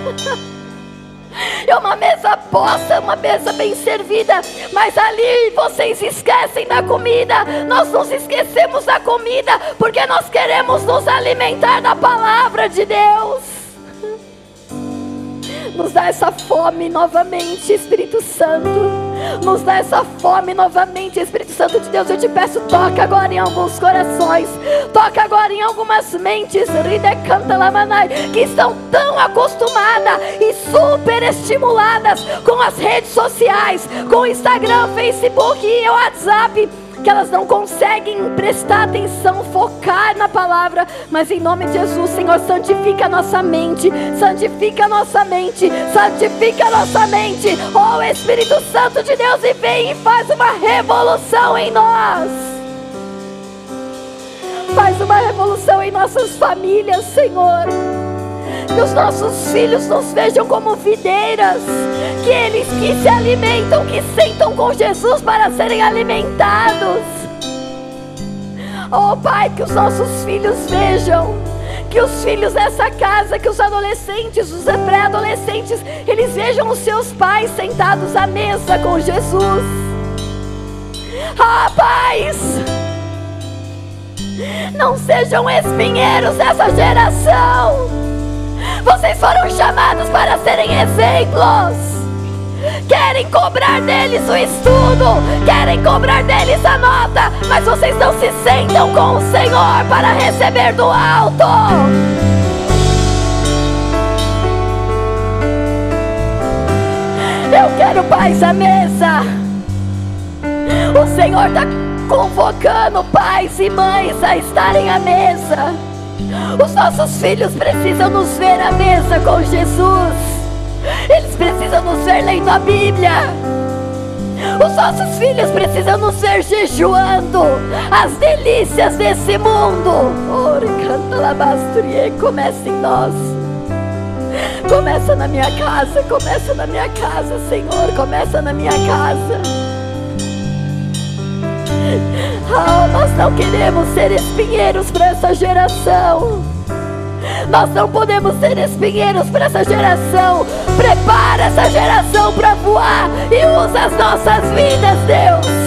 É uma mesa posta, uma mesa bem servida, mas ali vocês esquecem da comida. Nós nos esquecemos da comida porque nós queremos nos alimentar da palavra de Deus. Nos dá essa fome novamente, Espírito Santo. Nos dá essa fome novamente, Espírito Santo de Deus. Eu te peço, toca agora em alguns corações. Toca agora em algumas mentes, que estão tão acostumadas e super estimuladas com as redes sociais, com Instagram, Facebook e WhatsApp que elas não conseguem prestar atenção, focar na palavra, mas em nome de Jesus, Senhor, santifica a nossa mente, santifica a nossa mente, santifica a nossa mente, oh Espírito Santo de Deus, e vem e faz uma revolução em nós. Faz uma revolução em nossas famílias, Senhor. Que os nossos filhos nos vejam como videiras. Que eles que se alimentam, que sentam com Jesus para serem alimentados. Oh Pai, que os nossos filhos vejam. Que os filhos dessa casa, que os adolescentes, os pré-adolescentes, eles vejam os seus pais sentados à mesa com Jesus. Ah, pais! Não sejam espinheiros dessa geração. Vocês foram chamados para serem exemplos. Querem cobrar deles o estudo, querem cobrar deles a nota, mas vocês não se sentam com o Senhor para receber do alto. Eu quero paz à mesa. O Senhor está convocando pais e mães a estarem à mesa. Os nossos filhos precisam nos ver à mesa com Jesus. Eles precisam nos ver lendo a Bíblia. Os nossos filhos precisam nos ver jejuando as delícias desse mundo. Começa em nós. Começa na minha casa, começa na minha casa, Senhor, começa na minha casa. Oh, nós não queremos ser espinheiros para essa geração. Nós não podemos ser espinheiros para essa geração. Prepara essa geração para voar e usa as nossas vidas, Deus.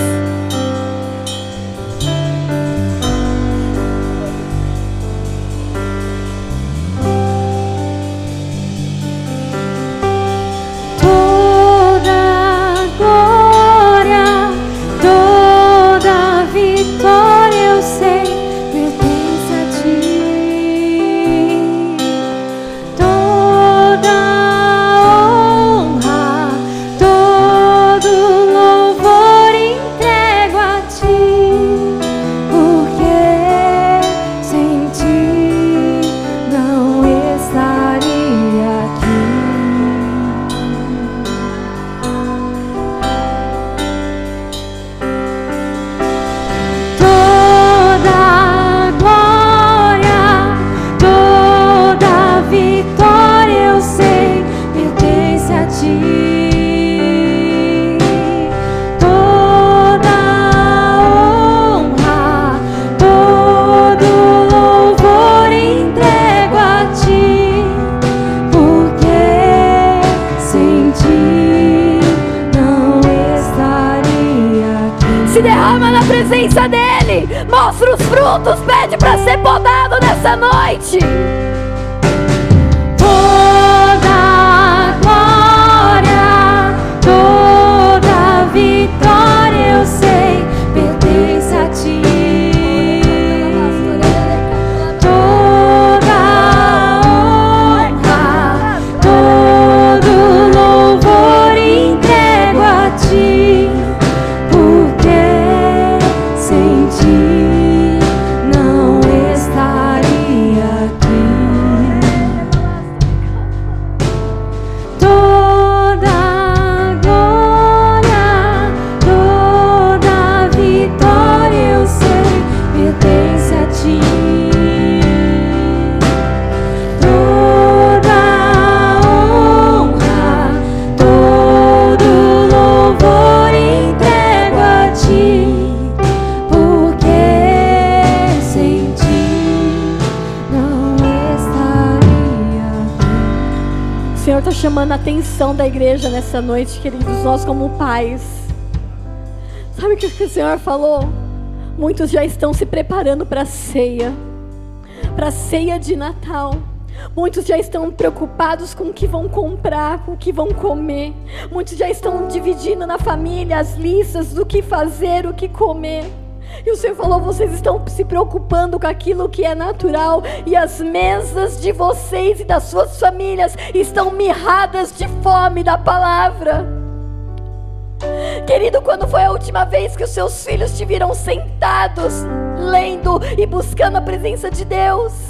Nessa noite. Chamando a atenção da igreja nessa noite, queridos, nós como pais. Sabe o que o Senhor falou? Muitos já estão se preparando para a ceia, para a ceia de Natal. Muitos já estão preocupados com o que vão comprar, com o que vão comer. Muitos já estão dividindo na família as listas do que fazer, o que comer. E o Senhor falou: vocês estão se preocupando com aquilo que é natural, e as mesas de vocês e das suas famílias estão mirradas de fome da palavra. Querido, quando foi a última vez que os seus filhos te viram sentados, lendo e buscando a presença de Deus?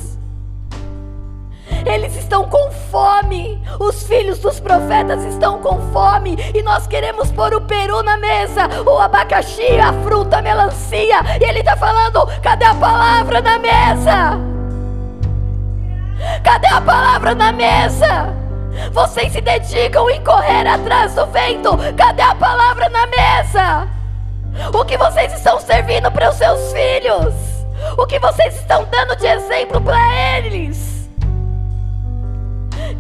Eles estão com fome. Os filhos dos profetas estão com fome. E nós queremos pôr o peru na mesa, o abacaxi, a fruta, a melancia. E ele está falando: cadê a palavra na mesa? Cadê a palavra na mesa? Vocês se dedicam em correr atrás do vento. Cadê a palavra na mesa? O que vocês estão servindo para os seus filhos? O que vocês estão dando de exemplo para eles?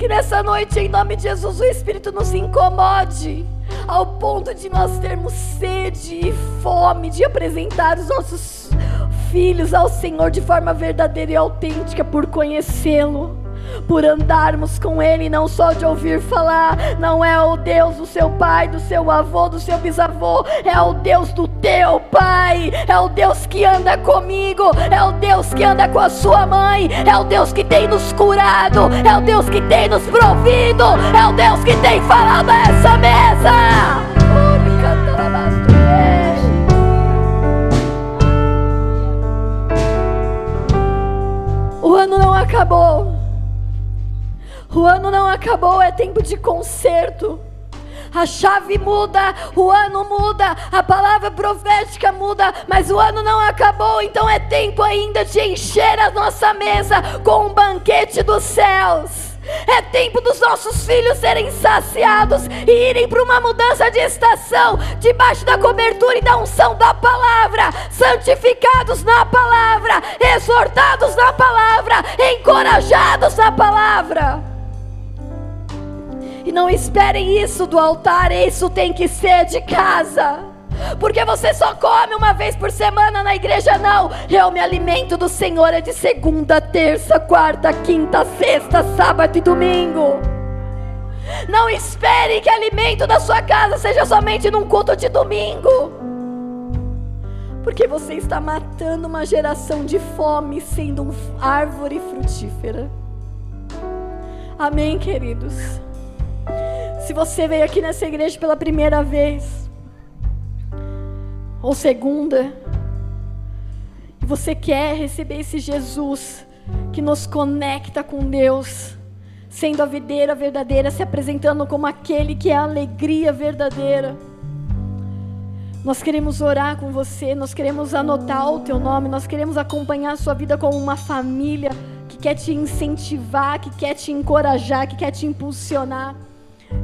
Que nessa noite, em nome de Jesus, o Espírito nos incomode ao ponto de nós termos sede e fome de apresentar os nossos filhos ao Senhor de forma verdadeira e autêntica por conhecê-lo por andarmos com Ele, não só de ouvir falar. Não é o Deus do seu pai, do seu avô, do seu bisavô, é o Deus do teu pai, é o Deus que anda comigo, é o Deus que anda com a sua mãe, é o Deus que tem nos curado, é o Deus que tem nos provido, é o Deus que tem falado a essa mesa. O ano não acabou. O ano não acabou, é tempo de conserto. A chave muda, o ano muda, a palavra profética muda, mas o ano não acabou, então é tempo ainda de encher a nossa mesa com um banquete dos céus. É tempo dos nossos filhos serem saciados e irem para uma mudança de estação, debaixo da cobertura e da unção da palavra, santificados na palavra, exortados na palavra, encorajados na palavra. E não esperem isso do altar, isso tem que ser de casa. Porque você só come uma vez por semana na igreja, não. Eu me alimento do Senhor é de segunda, terça, quarta, quinta, sexta, sábado e domingo. Não espere que alimento da sua casa seja somente num culto de domingo. Porque você está matando uma geração de fome sendo uma árvore frutífera. Amém, queridos? Se você veio aqui nessa igreja pela primeira vez, ou segunda, e você quer receber esse Jesus que nos conecta com Deus, sendo a videira verdadeira, se apresentando como aquele que é a alegria verdadeira. Nós queremos orar com você, nós queremos anotar o teu nome, nós queremos acompanhar a sua vida como uma família que quer te incentivar, que quer te encorajar, que quer te impulsionar.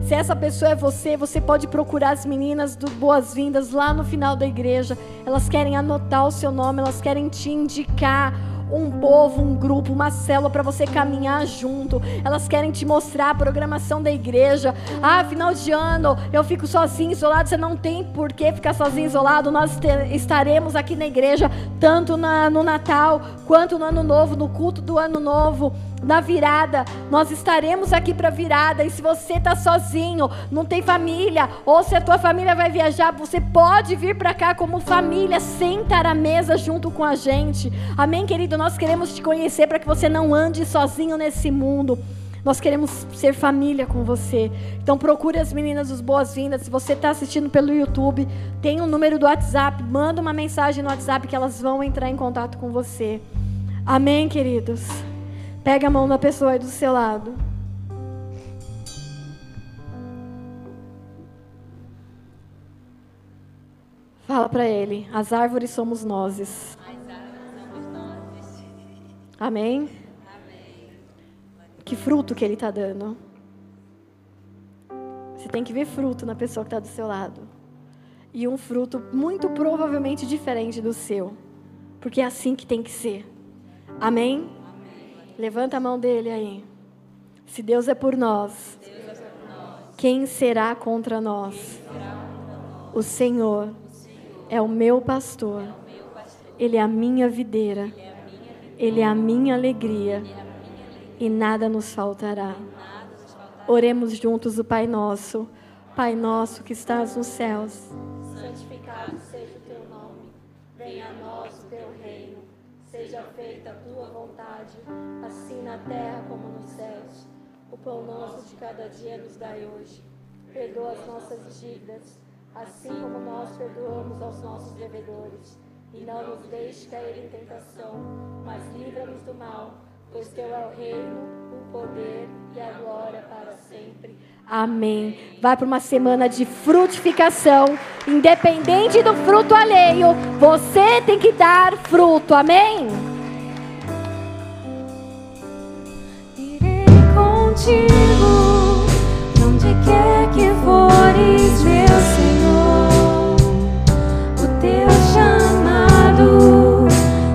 Se essa pessoa é você, você pode procurar as meninas do Boas-Vindas lá no final da igreja. Elas querem anotar o seu nome, elas querem te indicar um povo, um grupo, uma célula para você caminhar junto. Elas querem te mostrar a programação da igreja. Ah, final de ano, eu fico sozinho, isolado. Você não tem por que ficar sozinho, isolado. Nós estaremos aqui na igreja, tanto na, no Natal quanto no Ano Novo, no culto do Ano Novo na virada. Nós estaremos aqui para virada. E se você está sozinho, não tem família, ou se a tua família vai viajar, você pode vir para cá como família, sentar à mesa junto com a gente. Amém, querido? Nós queremos te conhecer para que você não ande sozinho nesse mundo. Nós queremos ser família com você. Então procure as meninas dos boas-vindas. Se você está assistindo pelo YouTube, tem o um número do WhatsApp. Manda uma mensagem no WhatsApp que elas vão entrar em contato com você. Amém, queridos? Pega a mão da pessoa aí do seu lado. Fala para ele: as árvores somos nós. Amém? Que fruto que ele está dando. Você tem que ver fruto na pessoa que está do seu lado. E um fruto muito provavelmente diferente do seu. Porque é assim que tem que ser. Amém? Levanta a mão dele aí. Se Deus é por nós, quem será contra nós? O Senhor é o meu pastor. Ele é a minha videira. Ele é a minha alegria. E nada nos faltará. Oremos juntos o Pai Nosso. Pai nosso que estás nos céus. Santificado seja o teu nome. Venha a nós vontade assim na terra como nos céus. O pão nosso de cada dia nos dai hoje. Perdoa as nossas dívidas, assim como nós perdoamos aos nossos devedores. E não nos deixe cair em tentação, mas livra-nos do mal, pois teu é o reino, o poder e a glória para sempre. Amém. Vai para uma semana de frutificação, independente do fruto alheio, você tem que dar fruto. Amém? Contigo, onde quer que fores, meu Senhor. O teu chamado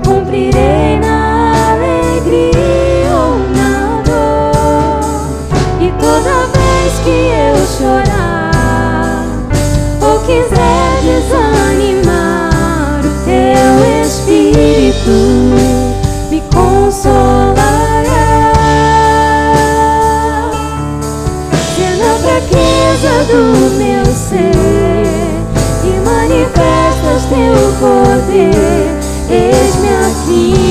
cumprirei na alegria ou na dor. E toda vez que eu chorar ou quiser desanimar, o teu Espírito me consolará. riqueza do meu ser e manifestas teu poder. Eis-me aqui.